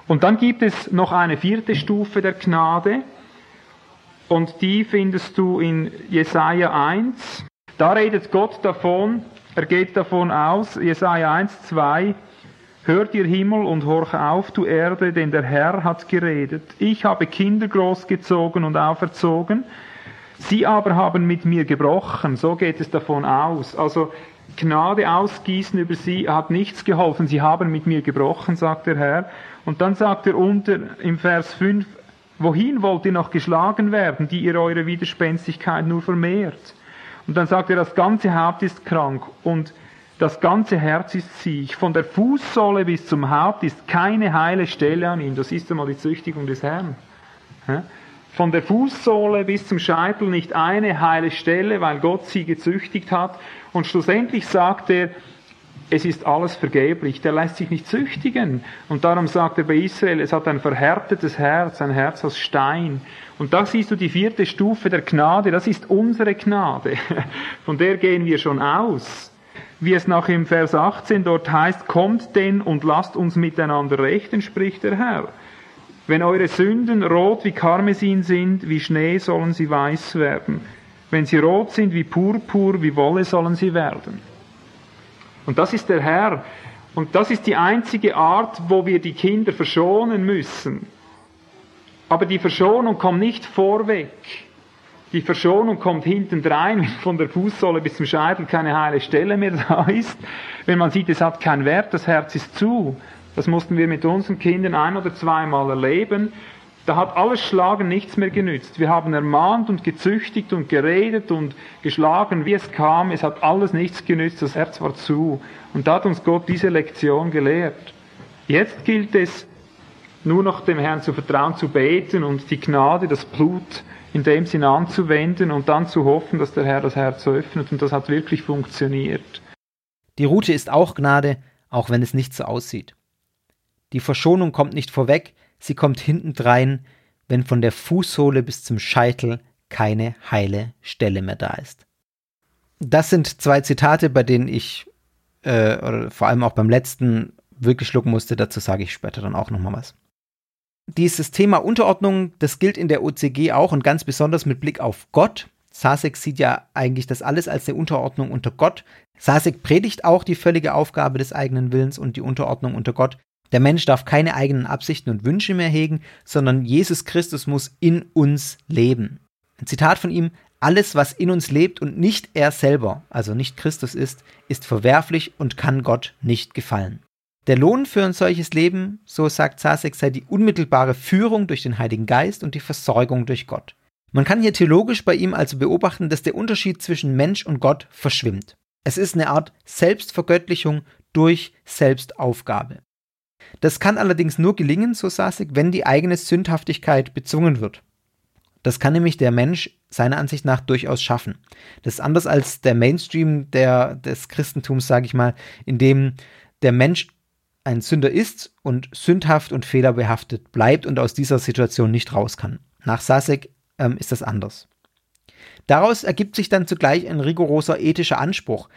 Und dann gibt es noch eine vierte Stufe der Gnade. Und die findest du in Jesaja 1. Da redet Gott davon, er geht davon aus, Jesaja 1, 2, Hört ihr Himmel und horch auf, du Erde, denn der Herr hat geredet. Ich habe Kinder großgezogen und auferzogen, sie aber haben mit mir gebrochen. So geht es davon aus. Also Gnade ausgießen über sie hat nichts geholfen. Sie haben mit mir gebrochen, sagt der Herr. Und dann sagt er unter im Vers 5, Wohin wollt ihr noch geschlagen werden, die ihr eure Widerspenstigkeit nur vermehrt? Und dann sagt er, das ganze Haupt ist krank und das ganze Herz ist siech. Von der Fußsohle bis zum Haupt ist keine heile Stelle an ihm. Das ist einmal die Züchtigung des Herrn. Von der Fußsohle bis zum Scheitel nicht eine heile Stelle, weil Gott sie gezüchtigt hat. Und schlussendlich sagt er, es ist alles vergeblich, der lässt sich nicht züchtigen. Und darum sagt er bei Israel, es hat ein verhärtetes Herz, ein Herz aus Stein. Und da siehst du die vierte Stufe der Gnade, das ist unsere Gnade. Von der gehen wir schon aus. Wie es nach im Vers 18 dort heißt, kommt denn und lasst uns miteinander rechten, spricht der Herr. Wenn eure Sünden rot wie Karmesin sind, wie Schnee sollen sie weiß werden. Wenn sie rot sind wie Purpur, wie Wolle sollen sie werden. Und das ist der Herr. Und das ist die einzige Art, wo wir die Kinder verschonen müssen. Aber die Verschonung kommt nicht vorweg. Die Verschonung kommt hintendrein, wenn von der Fußsohle bis zum Scheitel keine heile Stelle mehr da ist. Wenn man sieht, es hat keinen Wert, das Herz ist zu. Das mussten wir mit unseren Kindern ein oder zweimal erleben. Da hat alles Schlagen nichts mehr genützt. Wir haben ermahnt und gezüchtigt und geredet und geschlagen, wie es kam. Es hat alles nichts genützt. Das Herz war zu. Und da hat uns Gott diese Lektion gelehrt. Jetzt gilt es, nur noch dem Herrn zu vertrauen, zu beten und die Gnade, das Blut in dem Sinn anzuwenden und dann zu hoffen, dass der Herr das Herz öffnet. Und das hat wirklich funktioniert. Die Route ist auch Gnade, auch wenn es nicht so aussieht. Die Verschonung kommt nicht vorweg, sie kommt hintendrein, wenn von der Fußsohle bis zum Scheitel keine heile Stelle mehr da ist. Das sind zwei Zitate, bei denen ich äh, oder vor allem auch beim letzten wirklich schlucken musste. Dazu sage ich später dann auch nochmal was. Dieses Thema Unterordnung, das gilt in der OCG auch und ganz besonders mit Blick auf Gott. Sasek sieht ja eigentlich das alles als eine Unterordnung unter Gott. Sasek predigt auch die völlige Aufgabe des eigenen Willens und die Unterordnung unter Gott. Der Mensch darf keine eigenen Absichten und Wünsche mehr hegen, sondern Jesus Christus muss in uns leben. Ein Zitat von ihm, alles, was in uns lebt und nicht er selber, also nicht Christus ist, ist verwerflich und kann Gott nicht gefallen. Der Lohn für ein solches Leben, so sagt Sasek, sei die unmittelbare Führung durch den Heiligen Geist und die Versorgung durch Gott. Man kann hier theologisch bei ihm also beobachten, dass der Unterschied zwischen Mensch und Gott verschwimmt. Es ist eine Art Selbstvergöttlichung durch Selbstaufgabe. Das kann allerdings nur gelingen, so Sasek, wenn die eigene Sündhaftigkeit bezwungen wird. Das kann nämlich der Mensch seiner Ansicht nach durchaus schaffen. Das ist anders als der Mainstream der, des Christentums, sage ich mal, in dem der Mensch ein Sünder ist und sündhaft und fehlerbehaftet bleibt und aus dieser Situation nicht raus kann. Nach Sasek ähm, ist das anders. Daraus ergibt sich dann zugleich ein rigoroser ethischer Anspruch.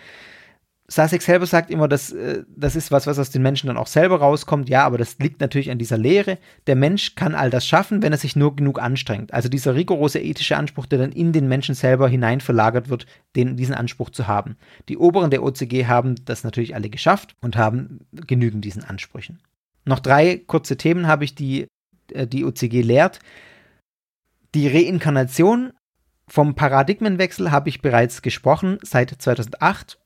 Sasek selber sagt immer, dass äh, das ist was, was aus den Menschen dann auch selber rauskommt. Ja, aber das liegt natürlich an dieser Lehre. Der Mensch kann all das schaffen, wenn er sich nur genug anstrengt. Also dieser rigorose ethische Anspruch, der dann in den Menschen selber hinein verlagert wird, den, diesen Anspruch zu haben. Die Oberen der OCG haben das natürlich alle geschafft und haben genügend diesen Ansprüchen. Noch drei kurze Themen habe ich, die äh, die OCG lehrt. Die Reinkarnation vom Paradigmenwechsel habe ich bereits gesprochen. Seit 2008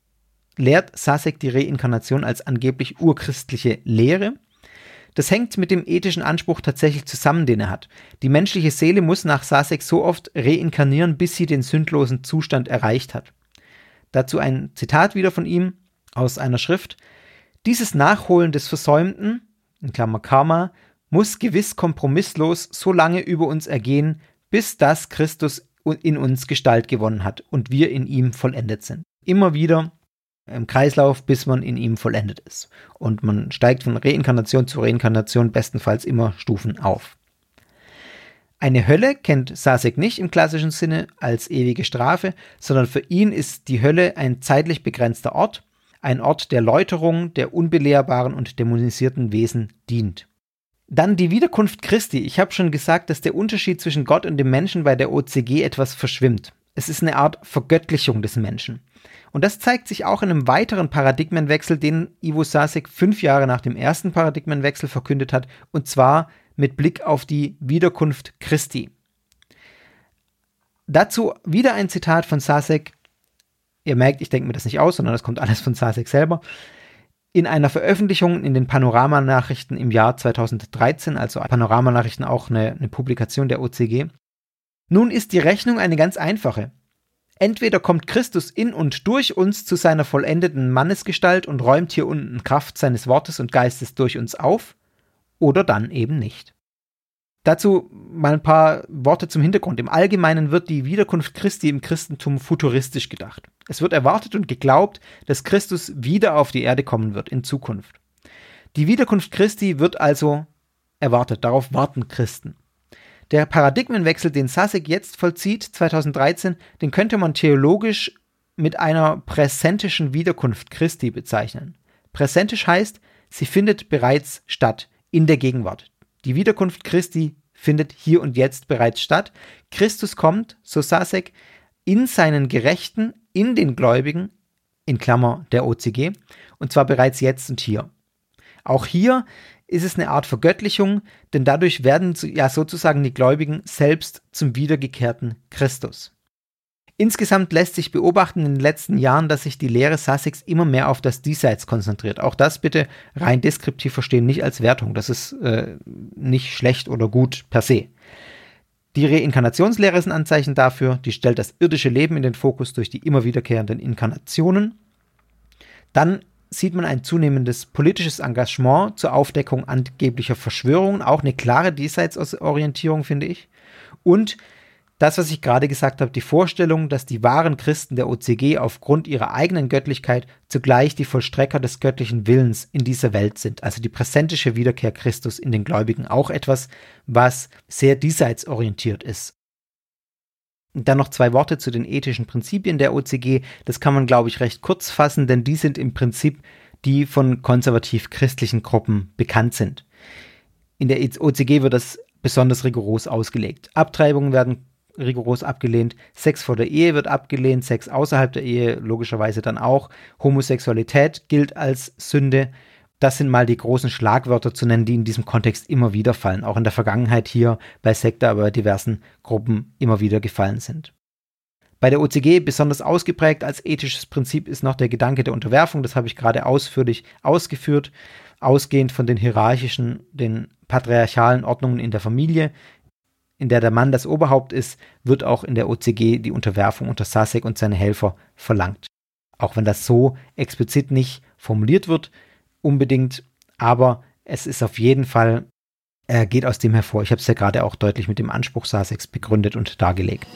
lehrt Sasek die Reinkarnation als angeblich urchristliche Lehre. Das hängt mit dem ethischen Anspruch tatsächlich zusammen, den er hat. Die menschliche Seele muss nach Sasek so oft reinkarnieren, bis sie den sündlosen Zustand erreicht hat. Dazu ein Zitat wieder von ihm aus einer Schrift. Dieses Nachholen des Versäumten, in Klammer Karma, muss gewiss kompromisslos so lange über uns ergehen, bis das Christus in uns Gestalt gewonnen hat und wir in ihm vollendet sind. Immer wieder im Kreislauf, bis man in ihm vollendet ist. Und man steigt von Reinkarnation zu Reinkarnation bestenfalls immer Stufen auf. Eine Hölle kennt Sasek nicht im klassischen Sinne als ewige Strafe, sondern für ihn ist die Hölle ein zeitlich begrenzter Ort, ein Ort der Läuterung der unbelehrbaren und dämonisierten Wesen dient. Dann die Wiederkunft Christi. Ich habe schon gesagt, dass der Unterschied zwischen Gott und dem Menschen bei der OCG etwas verschwimmt. Es ist eine Art Vergöttlichung des Menschen. Und das zeigt sich auch in einem weiteren Paradigmenwechsel, den Ivo Sasek fünf Jahre nach dem ersten Paradigmenwechsel verkündet hat, und zwar mit Blick auf die Wiederkunft Christi. Dazu wieder ein Zitat von Sasek. Ihr merkt, ich denke mir das nicht aus, sondern das kommt alles von Sasek selber. In einer Veröffentlichung in den Panoramanachrichten im Jahr 2013, also Panoramanachrichten auch eine, eine Publikation der OCG. Nun ist die Rechnung eine ganz einfache. Entweder kommt Christus in und durch uns zu seiner vollendeten Mannesgestalt und räumt hier unten Kraft seines Wortes und Geistes durch uns auf, oder dann eben nicht. Dazu mal ein paar Worte zum Hintergrund. Im Allgemeinen wird die Wiederkunft Christi im Christentum futuristisch gedacht. Es wird erwartet und geglaubt, dass Christus wieder auf die Erde kommen wird in Zukunft. Die Wiederkunft Christi wird also erwartet, darauf warten Christen. Der Paradigmenwechsel, den Sasek jetzt vollzieht, 2013, den könnte man theologisch mit einer präsentischen Wiederkunft Christi bezeichnen. Präsentisch heißt, sie findet bereits statt in der Gegenwart. Die Wiederkunft Christi findet hier und jetzt bereits statt. Christus kommt, so Sasek, in seinen Gerechten, in den Gläubigen, in Klammer der OCG, und zwar bereits jetzt und hier. Auch hier ist es eine Art Vergöttlichung, denn dadurch werden ja sozusagen die Gläubigen selbst zum wiedergekehrten Christus. Insgesamt lässt sich beobachten in den letzten Jahren, dass sich die Lehre Sussex immer mehr auf das Diesseits konzentriert. Auch das bitte rein deskriptiv verstehen, nicht als Wertung. Das ist äh, nicht schlecht oder gut per se. Die Reinkarnationslehre ist ein Anzeichen dafür, die stellt das irdische Leben in den Fokus durch die immer wiederkehrenden Inkarnationen. Dann sieht man ein zunehmendes politisches Engagement zur Aufdeckung angeblicher Verschwörungen, auch eine klare Diesseitsorientierung, finde ich. Und das, was ich gerade gesagt habe, die Vorstellung, dass die wahren Christen der OCG aufgrund ihrer eigenen Göttlichkeit zugleich die Vollstrecker des göttlichen Willens in dieser Welt sind, also die präsentische Wiederkehr Christus in den Gläubigen, auch etwas, was sehr diesseitsorientiert ist. Dann noch zwei Worte zu den ethischen Prinzipien der OCG. Das kann man, glaube ich, recht kurz fassen, denn die sind im Prinzip die von konservativ-christlichen Gruppen bekannt sind. In der OCG wird das besonders rigoros ausgelegt. Abtreibungen werden rigoros abgelehnt, Sex vor der Ehe wird abgelehnt, Sex außerhalb der Ehe logischerweise dann auch, Homosexualität gilt als Sünde. Das sind mal die großen Schlagwörter zu nennen, die in diesem Kontext immer wieder fallen, auch in der Vergangenheit hier bei Sekta, aber bei diversen Gruppen immer wieder gefallen sind. Bei der OCG besonders ausgeprägt als ethisches Prinzip ist noch der Gedanke der Unterwerfung, das habe ich gerade ausführlich ausgeführt, ausgehend von den hierarchischen, den patriarchalen Ordnungen in der Familie, in der der Mann das Oberhaupt ist, wird auch in der OCG die Unterwerfung unter Sasek und seine Helfer verlangt. Auch wenn das so explizit nicht formuliert wird, unbedingt, aber es ist auf jeden Fall, äh, geht aus dem hervor. Ich habe es ja gerade auch deutlich mit dem Anspruch Saseks begründet und dargelegt.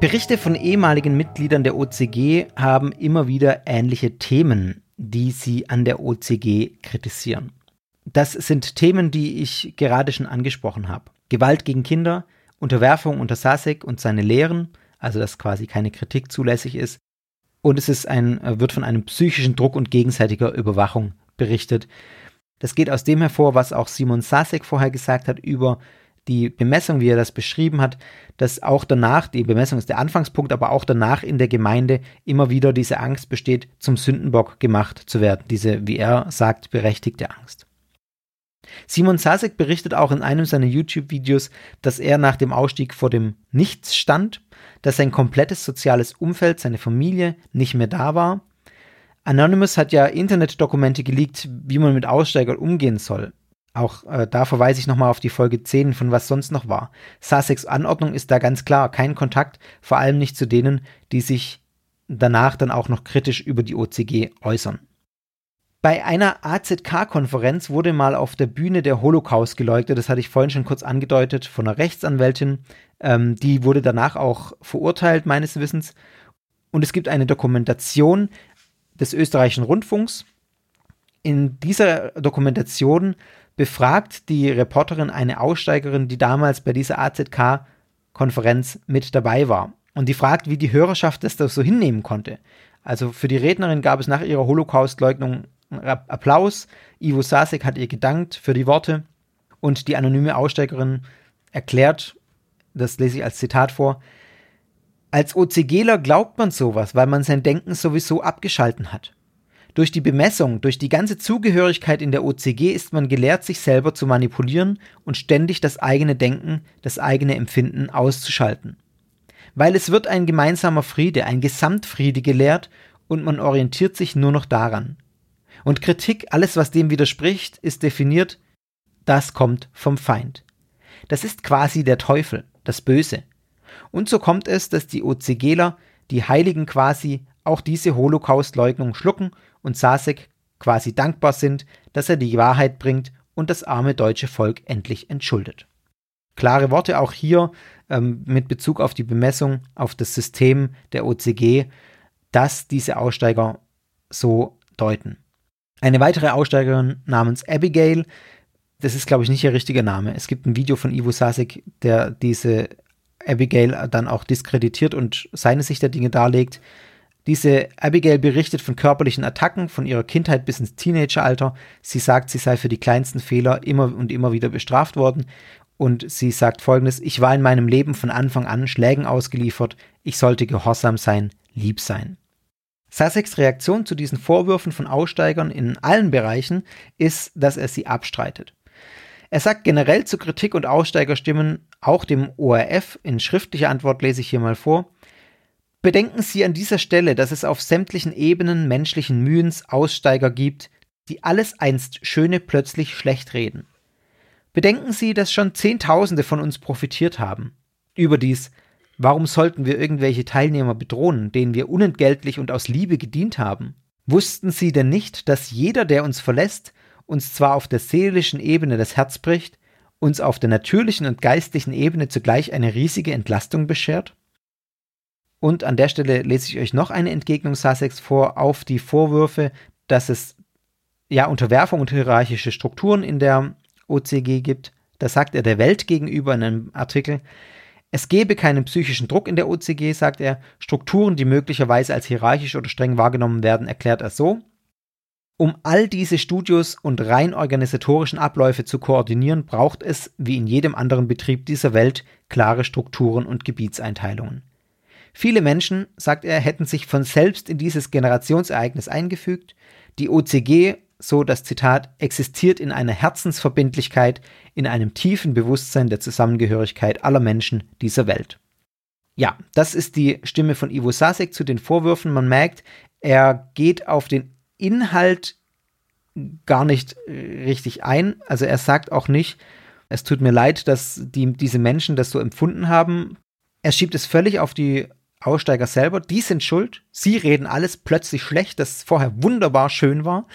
Berichte von ehemaligen Mitgliedern der OCG haben immer wieder ähnliche Themen die sie an der OCG kritisieren. Das sind Themen, die ich gerade schon angesprochen habe. Gewalt gegen Kinder, Unterwerfung unter Sasek und seine Lehren, also dass quasi keine Kritik zulässig ist. Und es ist ein, wird von einem psychischen Druck und gegenseitiger Überwachung berichtet. Das geht aus dem hervor, was auch Simon Sasek vorher gesagt hat über die Bemessung, wie er das beschrieben hat, dass auch danach, die Bemessung ist der Anfangspunkt, aber auch danach in der Gemeinde immer wieder diese Angst besteht, zum Sündenbock gemacht zu werden, diese, wie er sagt, berechtigte Angst. Simon Sasek berichtet auch in einem seiner YouTube-Videos, dass er nach dem Ausstieg vor dem Nichts stand, dass sein komplettes soziales Umfeld, seine Familie nicht mehr da war. Anonymous hat ja Internetdokumente geleakt, wie man mit Aussteigern umgehen soll. Auch äh, da verweise ich nochmal auf die Folge 10 von was sonst noch war. Sussex Anordnung ist da ganz klar, kein Kontakt, vor allem nicht zu denen, die sich danach dann auch noch kritisch über die OCG äußern. Bei einer AZK-Konferenz wurde mal auf der Bühne der Holocaust geleugnet, das hatte ich vorhin schon kurz angedeutet, von einer Rechtsanwältin. Ähm, die wurde danach auch verurteilt, meines Wissens. Und es gibt eine Dokumentation des österreichischen Rundfunks. In dieser Dokumentation befragt die Reporterin eine Aussteigerin, die damals bei dieser AZK-Konferenz mit dabei war. Und die fragt, wie die Hörerschaft das so hinnehmen konnte. Also für die Rednerin gab es nach ihrer Holocaust-Leugnung Applaus. Ivo Sasek hat ihr gedankt für die Worte. Und die anonyme Aussteigerin erklärt, das lese ich als Zitat vor, als OCGler glaubt man sowas, weil man sein Denken sowieso abgeschalten hat. Durch die Bemessung, durch die ganze Zugehörigkeit in der OCG ist man gelehrt, sich selber zu manipulieren und ständig das eigene Denken, das eigene Empfinden auszuschalten. Weil es wird ein gemeinsamer Friede, ein Gesamtfriede gelehrt und man orientiert sich nur noch daran. Und Kritik, alles was dem widerspricht, ist definiert, das kommt vom Feind. Das ist quasi der Teufel, das Böse. Und so kommt es, dass die OCGler, die Heiligen quasi, auch diese Holocaust-Leugnung schlucken und Sasek quasi dankbar sind, dass er die Wahrheit bringt und das arme deutsche Volk endlich entschuldet. Klare Worte auch hier ähm, mit Bezug auf die Bemessung, auf das System der OCG, dass diese Aussteiger so deuten. Eine weitere Aussteigerin namens Abigail, das ist glaube ich nicht ihr richtiger Name. Es gibt ein Video von Ivo Sasek, der diese Abigail dann auch diskreditiert und seine Sicht der Dinge darlegt. Diese Abigail berichtet von körperlichen Attacken von ihrer Kindheit bis ins Teenageralter. Sie sagt, sie sei für die kleinsten Fehler immer und immer wieder bestraft worden. Und sie sagt folgendes: Ich war in meinem Leben von Anfang an Schlägen ausgeliefert. Ich sollte gehorsam sein, lieb sein. Sasseks Reaktion zu diesen Vorwürfen von Aussteigern in allen Bereichen ist, dass er sie abstreitet. Er sagt generell zu Kritik und Aussteigerstimmen, auch dem ORF, in schriftlicher Antwort lese ich hier mal vor, Bedenken Sie an dieser Stelle, dass es auf sämtlichen Ebenen menschlichen Mühens Aussteiger gibt, die alles einst Schöne plötzlich schlecht reden. Bedenken Sie, dass schon Zehntausende von uns profitiert haben. Überdies, warum sollten wir irgendwelche Teilnehmer bedrohen, denen wir unentgeltlich und aus Liebe gedient haben? Wussten sie denn nicht, dass jeder, der uns verlässt, uns zwar auf der seelischen Ebene das Herz bricht, uns auf der natürlichen und geistlichen Ebene zugleich eine riesige Entlastung beschert? Und an der Stelle lese ich euch noch eine Entgegnung Sussex vor auf die Vorwürfe, dass es ja Unterwerfung und hierarchische Strukturen in der OCG gibt. Da sagt er der Welt gegenüber in einem Artikel, es gebe keinen psychischen Druck in der OCG, sagt er. Strukturen, die möglicherweise als hierarchisch oder streng wahrgenommen werden, erklärt er so. Um all diese Studios und rein organisatorischen Abläufe zu koordinieren, braucht es, wie in jedem anderen Betrieb dieser Welt, klare Strukturen und Gebietseinteilungen. Viele Menschen, sagt er, hätten sich von selbst in dieses Generationsereignis eingefügt. Die OCG, so das Zitat, existiert in einer Herzensverbindlichkeit, in einem tiefen Bewusstsein der Zusammengehörigkeit aller Menschen dieser Welt. Ja, das ist die Stimme von Ivo Sasek zu den Vorwürfen. Man merkt, er geht auf den Inhalt gar nicht äh, richtig ein. Also er sagt auch nicht, es tut mir leid, dass die, diese Menschen das so empfunden haben. Er schiebt es völlig auf die Aussteiger selber. Die sind schuld. Sie reden alles plötzlich schlecht, das vorher wunderbar schön war.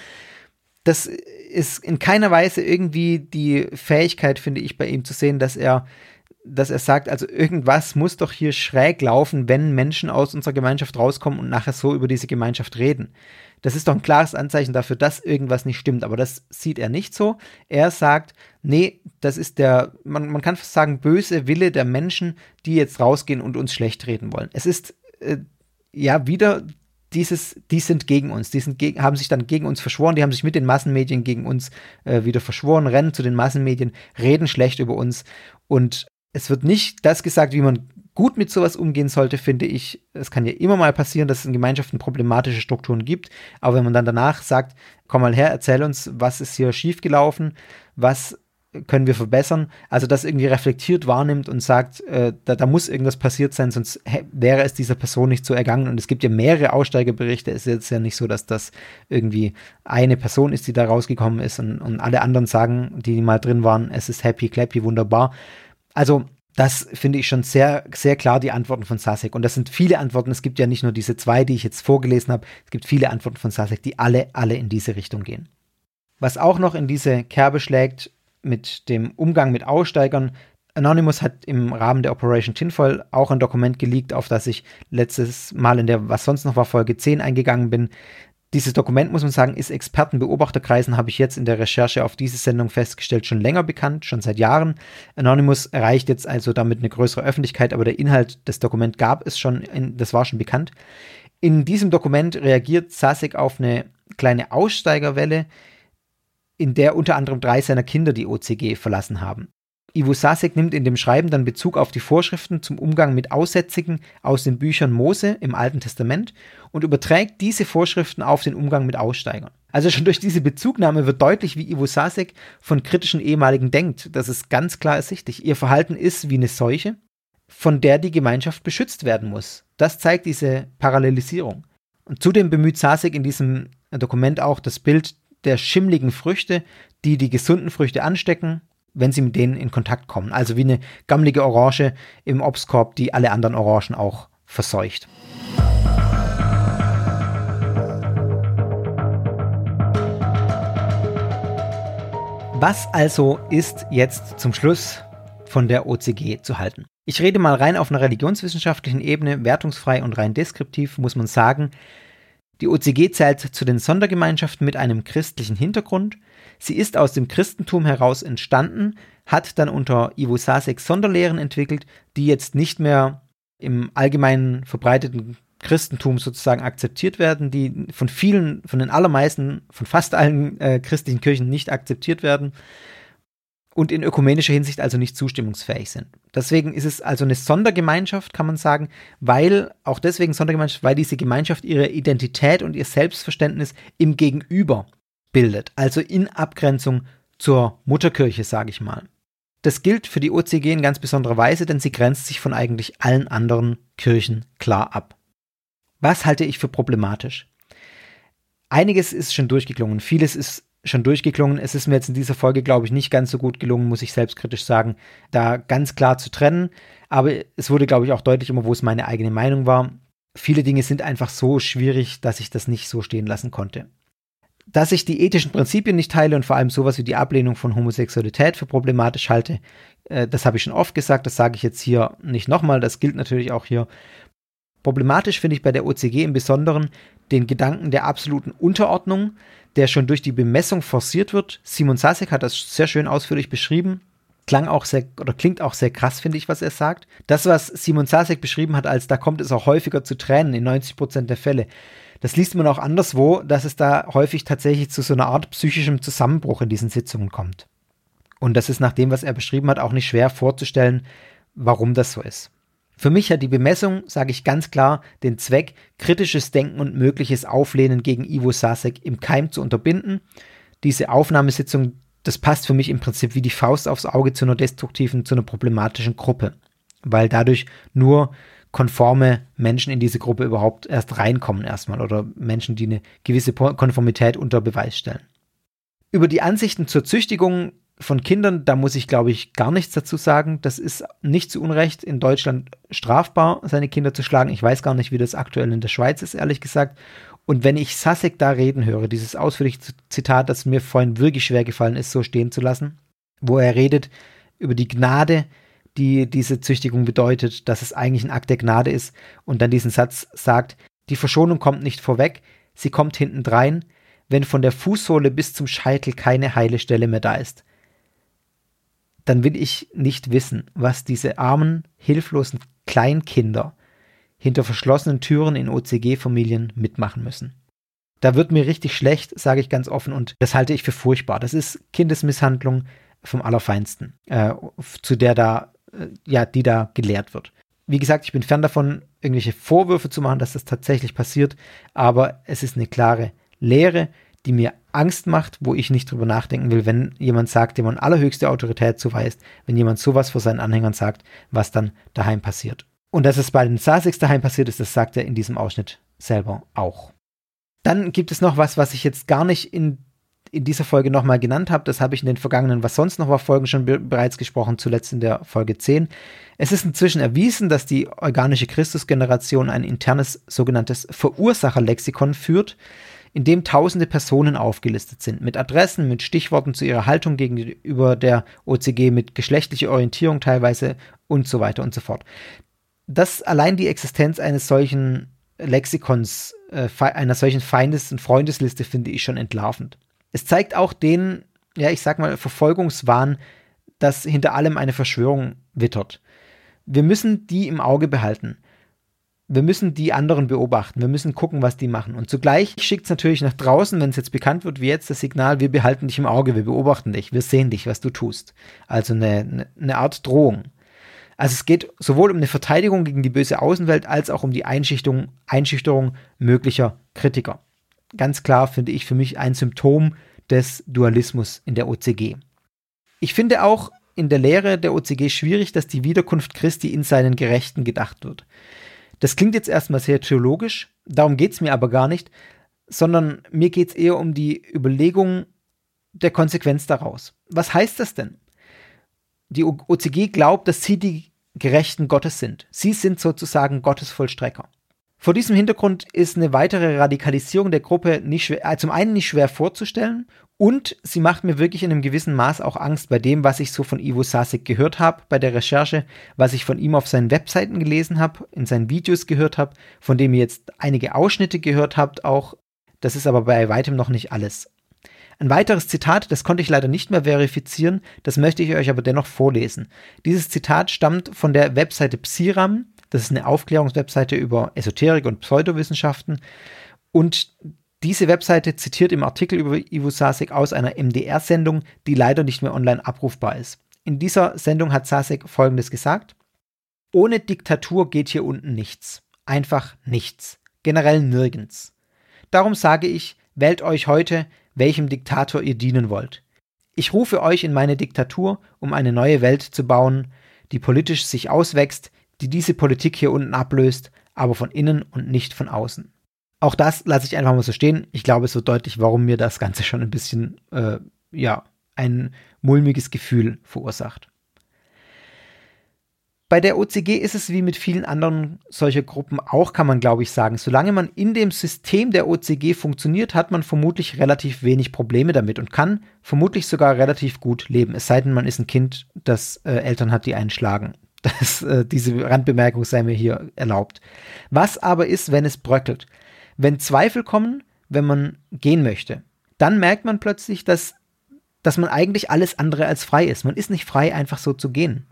Das ist in keiner Weise irgendwie die Fähigkeit, finde ich, bei ihm zu sehen, dass er dass er sagt, also irgendwas muss doch hier schräg laufen, wenn Menschen aus unserer Gemeinschaft rauskommen und nachher so über diese Gemeinschaft reden. Das ist doch ein klares Anzeichen dafür, dass irgendwas nicht stimmt. Aber das sieht er nicht so. Er sagt, nee, das ist der, man, man kann sagen, böse Wille der Menschen, die jetzt rausgehen und uns schlecht reden wollen. Es ist äh, ja wieder dieses, die sind gegen uns, die sind gegen, haben sich dann gegen uns verschworen, die haben sich mit den Massenmedien gegen uns äh, wieder verschworen, rennen zu den Massenmedien, reden schlecht über uns und es wird nicht das gesagt, wie man gut mit sowas umgehen sollte, finde ich. Es kann ja immer mal passieren, dass es in Gemeinschaften problematische Strukturen gibt. Aber wenn man dann danach sagt, komm mal her, erzähl uns, was ist hier schiefgelaufen, was können wir verbessern, also das irgendwie reflektiert wahrnimmt und sagt, äh, da, da, muss irgendwas passiert sein, sonst wäre es dieser Person nicht so ergangen. Und es gibt ja mehrere Aussteigerberichte. Es ist jetzt ja nicht so, dass das irgendwie eine Person ist, die da rausgekommen ist und, und alle anderen sagen, die mal drin waren, es ist happy, clappy, wunderbar. Also das finde ich schon sehr, sehr klar die Antworten von Sasek. Und das sind viele Antworten. Es gibt ja nicht nur diese zwei, die ich jetzt vorgelesen habe. Es gibt viele Antworten von Sasek, die alle, alle in diese Richtung gehen. Was auch noch in diese Kerbe schlägt mit dem Umgang mit Aussteigern. Anonymous hat im Rahmen der Operation Tinfoil auch ein Dokument geleakt, auf das ich letztes Mal in der Was sonst noch war Folge 10 eingegangen bin. Dieses Dokument, muss man sagen, ist Expertenbeobachterkreisen, habe ich jetzt in der Recherche auf diese Sendung festgestellt, schon länger bekannt, schon seit Jahren. Anonymous erreicht jetzt also damit eine größere Öffentlichkeit, aber der Inhalt des Dokuments gab es schon, in, das war schon bekannt. In diesem Dokument reagiert Sasek auf eine kleine Aussteigerwelle, in der unter anderem drei seiner Kinder die OCG verlassen haben. Ivo Sasek nimmt in dem Schreiben dann Bezug auf die Vorschriften zum Umgang mit Aussätzigen aus den Büchern Mose im Alten Testament und überträgt diese Vorschriften auf den Umgang mit Aussteigern. Also schon durch diese Bezugnahme wird deutlich, wie Ivo Sasek von kritischen Ehemaligen denkt. Das ist ganz klar ersichtlich. Ihr Verhalten ist wie eine Seuche, von der die Gemeinschaft beschützt werden muss. Das zeigt diese Parallelisierung. Und zudem bemüht Sasek in diesem Dokument auch das Bild der schimmligen Früchte, die die gesunden Früchte anstecken wenn sie mit denen in Kontakt kommen. Also wie eine gammelige Orange im Obstkorb, die alle anderen Orangen auch verseucht. Was also ist jetzt zum Schluss von der OCG zu halten? Ich rede mal rein auf einer religionswissenschaftlichen Ebene, wertungsfrei und rein deskriptiv, muss man sagen, die OCG zählt zu den Sondergemeinschaften mit einem christlichen Hintergrund. Sie ist aus dem Christentum heraus entstanden, hat dann unter Ivo Sasek Sonderlehren entwickelt, die jetzt nicht mehr im allgemeinen verbreiteten Christentum sozusagen akzeptiert werden, die von vielen, von den allermeisten, von fast allen äh, christlichen Kirchen nicht akzeptiert werden und in ökumenischer Hinsicht also nicht zustimmungsfähig sind. Deswegen ist es also eine Sondergemeinschaft, kann man sagen, weil, auch deswegen Sondergemeinschaft, weil diese Gemeinschaft ihre Identität und ihr Selbstverständnis im Gegenüber bildet, also in Abgrenzung zur Mutterkirche, sage ich mal. Das gilt für die OCG in ganz besonderer Weise, denn sie grenzt sich von eigentlich allen anderen Kirchen klar ab. Was halte ich für problematisch? Einiges ist schon durchgeklungen, vieles ist schon durchgeklungen. Es ist mir jetzt in dieser Folge, glaube ich, nicht ganz so gut gelungen, muss ich selbstkritisch sagen, da ganz klar zu trennen. Aber es wurde, glaube ich, auch deutlich immer, wo es meine eigene Meinung war. Viele Dinge sind einfach so schwierig, dass ich das nicht so stehen lassen konnte. Dass ich die ethischen Prinzipien nicht teile und vor allem sowas wie die Ablehnung von Homosexualität für problematisch halte, äh, das habe ich schon oft gesagt, das sage ich jetzt hier nicht nochmal, das gilt natürlich auch hier. Problematisch finde ich bei der OCG im Besonderen den Gedanken der absoluten Unterordnung, der schon durch die Bemessung forciert wird. Simon Sasek hat das sehr schön ausführlich beschrieben. Klang auch sehr, oder klingt auch sehr krass, finde ich, was er sagt. Das, was Simon Sasek beschrieben hat, als da kommt es auch häufiger zu Tränen in 90 Prozent der Fälle. Das liest man auch anderswo, dass es da häufig tatsächlich zu so einer Art psychischem Zusammenbruch in diesen Sitzungen kommt. Und das ist nach dem, was er beschrieben hat, auch nicht schwer vorzustellen, warum das so ist. Für mich hat die Bemessung, sage ich ganz klar, den Zweck, kritisches Denken und mögliches Auflehnen gegen Ivo Sasek im Keim zu unterbinden. Diese Aufnahmesitzung, das passt für mich im Prinzip wie die Faust aufs Auge zu einer destruktiven, zu einer problematischen Gruppe, weil dadurch nur konforme Menschen in diese Gruppe überhaupt erst reinkommen erstmal oder Menschen, die eine gewisse Konformität unter Beweis stellen. Über die Ansichten zur Züchtigung von Kindern, da muss ich, glaube ich, gar nichts dazu sagen. Das ist nicht zu Unrecht in Deutschland strafbar, seine Kinder zu schlagen. Ich weiß gar nicht, wie das aktuell in der Schweiz ist, ehrlich gesagt. Und wenn ich Sasek da reden höre, dieses ausführliche Zitat, das mir vorhin wirklich schwer gefallen ist, so stehen zu lassen, wo er redet über die Gnade, die diese Züchtigung bedeutet, dass es eigentlich ein Akt der Gnade ist und dann diesen Satz sagt, die Verschonung kommt nicht vorweg, sie kommt hintendrein, wenn von der Fußsohle bis zum Scheitel keine heile Stelle mehr da ist dann will ich nicht wissen, was diese armen, hilflosen Kleinkinder hinter verschlossenen Türen in OCG-Familien mitmachen müssen. Da wird mir richtig schlecht, sage ich ganz offen, und das halte ich für furchtbar. Das ist Kindesmisshandlung vom Allerfeinsten, äh, zu der da, äh, ja, die da gelehrt wird. Wie gesagt, ich bin fern davon, irgendwelche Vorwürfe zu machen, dass das tatsächlich passiert, aber es ist eine klare Lehre, die mir Angst macht, wo ich nicht drüber nachdenken will, wenn jemand sagt, dem man allerhöchste Autorität zuweist, wenn jemand sowas vor seinen Anhängern sagt, was dann daheim passiert. Und dass es bei den Saseks daheim passiert ist, das sagt er in diesem Ausschnitt selber auch. Dann gibt es noch was, was ich jetzt gar nicht in, in dieser Folge nochmal genannt habe. Das habe ich in den vergangenen Was sonst noch war Folgen schon be bereits gesprochen, zuletzt in der Folge 10. Es ist inzwischen erwiesen, dass die organische Christusgeneration ein internes sogenanntes Verursacherlexikon führt in dem tausende Personen aufgelistet sind, mit Adressen, mit Stichworten zu ihrer Haltung gegenüber der OCG, mit geschlechtlicher Orientierung teilweise und so weiter und so fort. Das allein die Existenz eines solchen Lexikons, äh, einer solchen Feindes- und Freundesliste finde ich schon entlarvend. Es zeigt auch den, ja, ich sag mal, Verfolgungswahn, dass hinter allem eine Verschwörung wittert. Wir müssen die im Auge behalten wir müssen die anderen beobachten, wir müssen gucken, was die machen. Und zugleich schickt es natürlich nach draußen, wenn es jetzt bekannt wird, wie jetzt das Signal, wir behalten dich im Auge, wir beobachten dich, wir sehen dich, was du tust. Also eine, eine Art Drohung. Also es geht sowohl um eine Verteidigung gegen die böse Außenwelt als auch um die Einschüchterung, Einschüchterung möglicher Kritiker. Ganz klar finde ich für mich ein Symptom des Dualismus in der OCG. Ich finde auch in der Lehre der OCG schwierig, dass die Wiederkunft Christi in seinen Gerechten gedacht wird. Das klingt jetzt erstmal sehr theologisch, darum geht es mir aber gar nicht, sondern mir geht es eher um die Überlegung der Konsequenz daraus. Was heißt das denn? Die OCG glaubt, dass sie die Gerechten Gottes sind. Sie sind sozusagen Gottes Vollstrecker. Vor diesem Hintergrund ist eine weitere Radikalisierung der Gruppe nicht schwer, äh, zum einen nicht schwer vorzustellen und sie macht mir wirklich in einem gewissen Maß auch Angst bei dem, was ich so von Ivo Sasek gehört habe bei der Recherche, was ich von ihm auf seinen Webseiten gelesen habe, in seinen Videos gehört habe, von dem ihr jetzt einige Ausschnitte gehört habt auch. Das ist aber bei weitem noch nicht alles. Ein weiteres Zitat, das konnte ich leider nicht mehr verifizieren, das möchte ich euch aber dennoch vorlesen. Dieses Zitat stammt von der Webseite Psiram, das ist eine Aufklärungswebseite über Esoterik und Pseudowissenschaften. Und diese Webseite zitiert im Artikel über Ivo Sasek aus einer MDR-Sendung, die leider nicht mehr online abrufbar ist. In dieser Sendung hat Sasek Folgendes gesagt. Ohne Diktatur geht hier unten nichts. Einfach nichts. Generell nirgends. Darum sage ich, wählt euch heute, welchem Diktator ihr dienen wollt. Ich rufe euch in meine Diktatur, um eine neue Welt zu bauen, die politisch sich auswächst, die diese Politik hier unten ablöst, aber von innen und nicht von außen. Auch das lasse ich einfach mal so stehen. Ich glaube, es wird deutlich, warum mir das Ganze schon ein bisschen, äh, ja, ein mulmiges Gefühl verursacht. Bei der OCG ist es wie mit vielen anderen solcher Gruppen auch, kann man glaube ich sagen. Solange man in dem System der OCG funktioniert, hat man vermutlich relativ wenig Probleme damit und kann vermutlich sogar relativ gut leben. Es sei denn, man ist ein Kind, das äh, Eltern hat, die einen schlagen. Das, äh, diese Randbemerkung sei mir hier erlaubt. Was aber ist, wenn es bröckelt? Wenn Zweifel kommen, wenn man gehen möchte, dann merkt man plötzlich, dass, dass man eigentlich alles andere als frei ist. Man ist nicht frei, einfach so zu gehen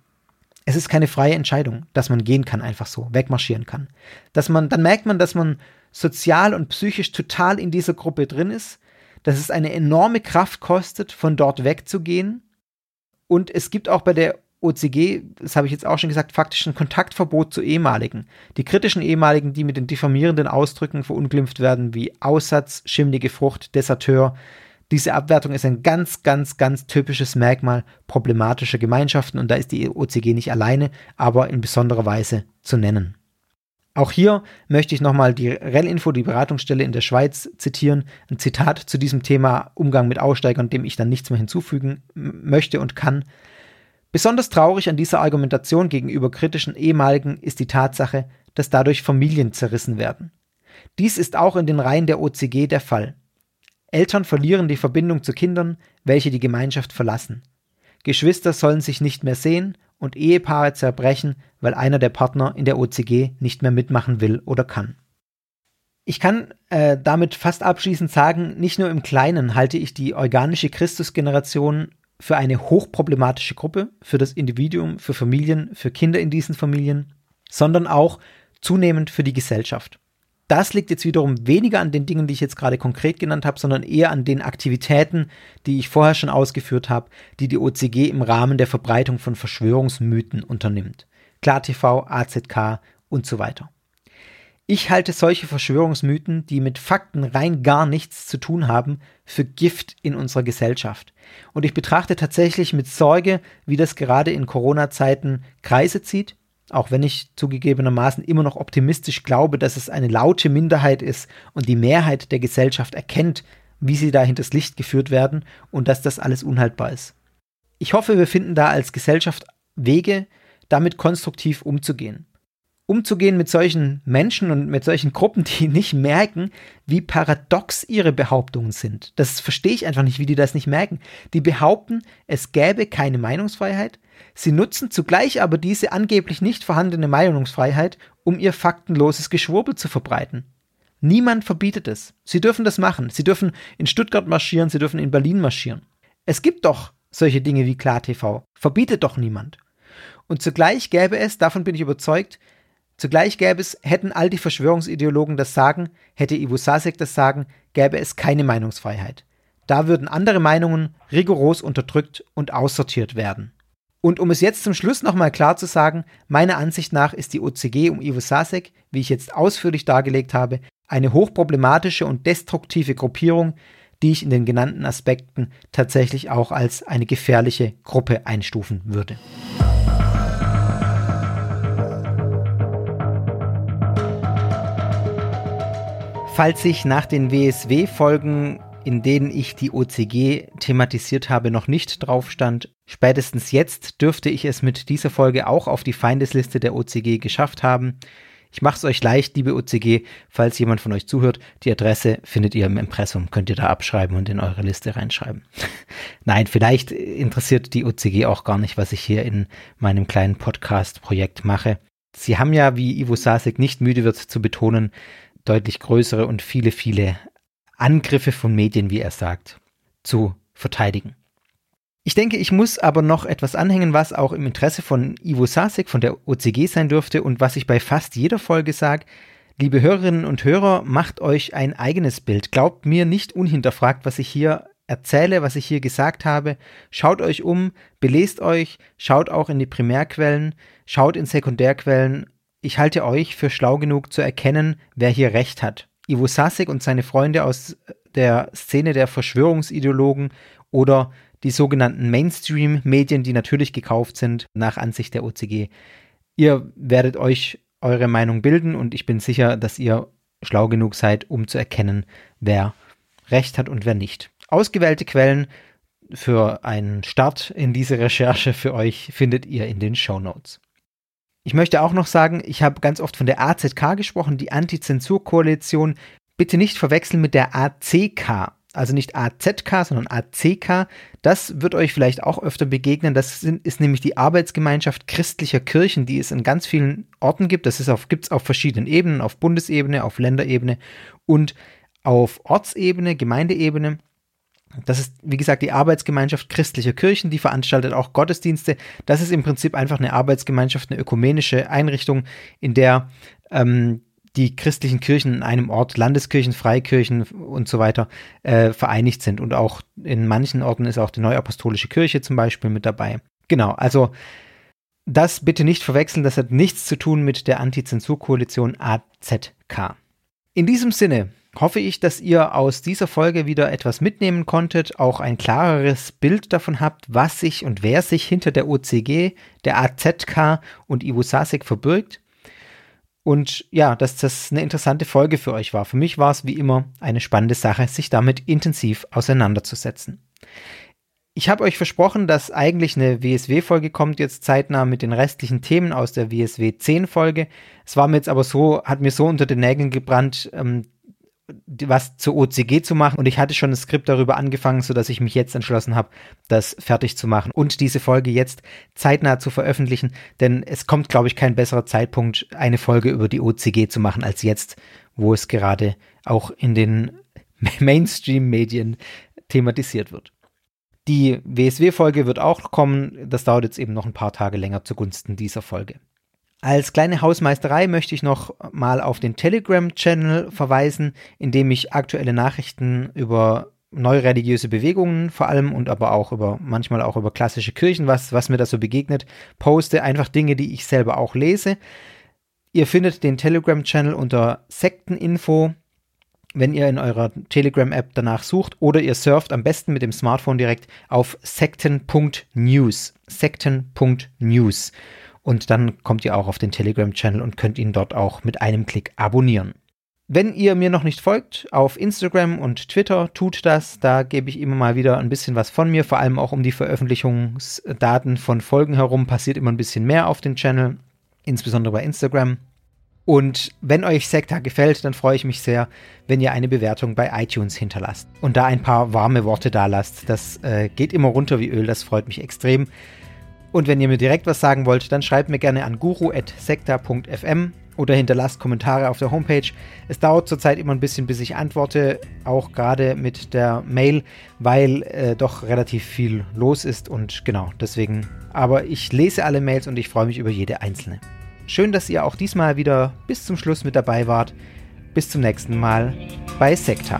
es ist keine freie Entscheidung, dass man gehen kann, einfach so, wegmarschieren kann. Dass man, dann merkt man, dass man sozial und psychisch total in dieser Gruppe drin ist, dass es eine enorme Kraft kostet, von dort wegzugehen. Und es gibt auch bei der OCG, das habe ich jetzt auch schon gesagt, faktisch ein Kontaktverbot zu ehemaligen. Die kritischen ehemaligen, die mit den diffamierenden Ausdrücken verunglimpft werden, wie Aussatz, schimmlige Frucht, Deserteur, diese Abwertung ist ein ganz, ganz, ganz typisches Merkmal problematischer Gemeinschaften und da ist die OCG nicht alleine, aber in besonderer Weise zu nennen. Auch hier möchte ich nochmal die Rellinfo, die Beratungsstelle in der Schweiz, zitieren. Ein Zitat zu diesem Thema Umgang mit Aussteigern, dem ich dann nichts mehr hinzufügen möchte und kann. Besonders traurig an dieser Argumentation gegenüber kritischen ehemaligen ist die Tatsache, dass dadurch Familien zerrissen werden. Dies ist auch in den Reihen der OCG der Fall. Eltern verlieren die Verbindung zu Kindern, welche die Gemeinschaft verlassen. Geschwister sollen sich nicht mehr sehen und Ehepaare zerbrechen, weil einer der Partner in der OCG nicht mehr mitmachen will oder kann. Ich kann äh, damit fast abschließend sagen, nicht nur im Kleinen halte ich die organische Christusgeneration für eine hochproblematische Gruppe, für das Individuum, für Familien, für Kinder in diesen Familien, sondern auch zunehmend für die Gesellschaft. Das liegt jetzt wiederum weniger an den Dingen, die ich jetzt gerade konkret genannt habe, sondern eher an den Aktivitäten, die ich vorher schon ausgeführt habe, die die OCG im Rahmen der Verbreitung von Verschwörungsmythen unternimmt. KlarTV, AZK und so weiter. Ich halte solche Verschwörungsmythen, die mit Fakten rein gar nichts zu tun haben, für Gift in unserer Gesellschaft. Und ich betrachte tatsächlich mit Sorge, wie das gerade in Corona-Zeiten Kreise zieht auch wenn ich zugegebenermaßen immer noch optimistisch glaube, dass es eine laute Minderheit ist und die Mehrheit der Gesellschaft erkennt, wie sie da hinters Licht geführt werden und dass das alles unhaltbar ist. Ich hoffe, wir finden da als Gesellschaft Wege, damit konstruktiv umzugehen umzugehen mit solchen Menschen und mit solchen Gruppen, die nicht merken, wie paradox ihre Behauptungen sind. Das verstehe ich einfach nicht, wie die das nicht merken. Die behaupten, es gäbe keine Meinungsfreiheit. Sie nutzen zugleich aber diese angeblich nicht vorhandene Meinungsfreiheit, um ihr faktenloses Geschwurbel zu verbreiten. Niemand verbietet es. Sie dürfen das machen. Sie dürfen in Stuttgart marschieren, sie dürfen in Berlin marschieren. Es gibt doch solche Dinge wie KlarTV. Verbietet doch niemand. Und zugleich gäbe es, davon bin ich überzeugt, Zugleich gäbe es, hätten all die Verschwörungsideologen das Sagen, hätte Ivo Sasek das Sagen, gäbe es keine Meinungsfreiheit. Da würden andere Meinungen rigoros unterdrückt und aussortiert werden. Und um es jetzt zum Schluss nochmal klar zu sagen, meiner Ansicht nach ist die OCG um Ivo Sasek, wie ich jetzt ausführlich dargelegt habe, eine hochproblematische und destruktive Gruppierung, die ich in den genannten Aspekten tatsächlich auch als eine gefährliche Gruppe einstufen würde. Falls sich nach den WSW-Folgen, in denen ich die OCG thematisiert habe, noch nicht drauf stand, spätestens jetzt dürfte ich es mit dieser Folge auch auf die Feindesliste der OCG geschafft haben. Ich mache es euch leicht, liebe OCG, falls jemand von euch zuhört. Die Adresse findet ihr im Impressum, könnt ihr da abschreiben und in eure Liste reinschreiben. Nein, vielleicht interessiert die OCG auch gar nicht, was ich hier in meinem kleinen Podcast-Projekt mache. Sie haben ja, wie Ivo Sasek nicht müde wird zu betonen, deutlich größere und viele, viele Angriffe von Medien, wie er sagt, zu verteidigen. Ich denke, ich muss aber noch etwas anhängen, was auch im Interesse von Ivo Sasek von der OCG sein dürfte und was ich bei fast jeder Folge sage. Liebe Hörerinnen und Hörer, macht euch ein eigenes Bild. Glaubt mir nicht unhinterfragt, was ich hier erzähle, was ich hier gesagt habe. Schaut euch um, belest euch, schaut auch in die Primärquellen, schaut in Sekundärquellen ich halte euch für schlau genug zu erkennen, wer hier recht hat. Ivo Sasek und seine Freunde aus der Szene der Verschwörungsideologen oder die sogenannten Mainstream-Medien, die natürlich gekauft sind, nach Ansicht der OCG. Ihr werdet euch eure Meinung bilden und ich bin sicher, dass ihr schlau genug seid, um zu erkennen, wer recht hat und wer nicht. Ausgewählte Quellen für einen Start in diese Recherche für euch findet ihr in den Show Notes. Ich möchte auch noch sagen, ich habe ganz oft von der AZK gesprochen, die Anti-Zensur-Koalition. Bitte nicht verwechseln mit der ACK, also nicht AZK, sondern ACK. Das wird euch vielleicht auch öfter begegnen. Das sind, ist nämlich die Arbeitsgemeinschaft christlicher Kirchen, die es in ganz vielen Orten gibt. Das gibt es auf verschiedenen Ebenen, auf Bundesebene, auf Länderebene und auf Ortsebene, Gemeindeebene. Das ist, wie gesagt, die Arbeitsgemeinschaft christlicher Kirchen, die veranstaltet auch Gottesdienste. Das ist im Prinzip einfach eine Arbeitsgemeinschaft, eine ökumenische Einrichtung, in der ähm, die christlichen Kirchen in einem Ort, Landeskirchen, Freikirchen und so weiter, äh, vereinigt sind. Und auch in manchen Orten ist auch die Neuapostolische Kirche zum Beispiel mit dabei. Genau, also das bitte nicht verwechseln, das hat nichts zu tun mit der Antizensurkoalition AZK. In diesem Sinne hoffe ich, dass ihr aus dieser Folge wieder etwas mitnehmen konntet, auch ein klareres Bild davon habt, was sich und wer sich hinter der OCG, der AZK und Ivo Sasek verbirgt. Und ja, dass das eine interessante Folge für euch war. Für mich war es wie immer eine spannende Sache, sich damit intensiv auseinanderzusetzen. Ich habe euch versprochen, dass eigentlich eine WSW-Folge kommt, jetzt zeitnah mit den restlichen Themen aus der WSW 10-Folge. Es war mir jetzt aber so, hat mir so unter den Nägeln gebrannt, ähm, was zur OCG zu machen und ich hatte schon ein Skript darüber angefangen, sodass ich mich jetzt entschlossen habe, das fertig zu machen und diese Folge jetzt zeitnah zu veröffentlichen, denn es kommt, glaube ich, kein besserer Zeitpunkt, eine Folge über die OCG zu machen als jetzt, wo es gerade auch in den Mainstream-Medien thematisiert wird. Die WSW-Folge wird auch kommen, das dauert jetzt eben noch ein paar Tage länger zugunsten dieser Folge. Als kleine Hausmeisterei möchte ich noch mal auf den Telegram-Channel verweisen, in dem ich aktuelle Nachrichten über neue religiöse Bewegungen vor allem und aber auch über manchmal auch über klassische Kirchen, was, was mir da so begegnet, poste einfach Dinge, die ich selber auch lese. Ihr findet den Telegram-Channel unter Sekteninfo, wenn ihr in eurer Telegram-App danach sucht oder ihr surft am besten mit dem Smartphone direkt auf sekten.news. Sekten.news und dann kommt ihr auch auf den Telegram-Channel und könnt ihn dort auch mit einem Klick abonnieren. Wenn ihr mir noch nicht folgt, auf Instagram und Twitter tut das. Da gebe ich immer mal wieder ein bisschen was von mir, vor allem auch um die Veröffentlichungsdaten von Folgen herum passiert immer ein bisschen mehr auf den Channel, insbesondere bei Instagram. Und wenn euch Sekta gefällt, dann freue ich mich sehr, wenn ihr eine Bewertung bei iTunes hinterlasst und da ein paar warme Worte da lasst. Das äh, geht immer runter wie Öl, das freut mich extrem. Und wenn ihr mir direkt was sagen wollt, dann schreibt mir gerne an guru.sekta.fm oder hinterlasst Kommentare auf der Homepage. Es dauert zurzeit immer ein bisschen, bis ich antworte, auch gerade mit der Mail, weil äh, doch relativ viel los ist und genau deswegen. Aber ich lese alle Mails und ich freue mich über jede einzelne. Schön, dass ihr auch diesmal wieder bis zum Schluss mit dabei wart. Bis zum nächsten Mal bei Sekta.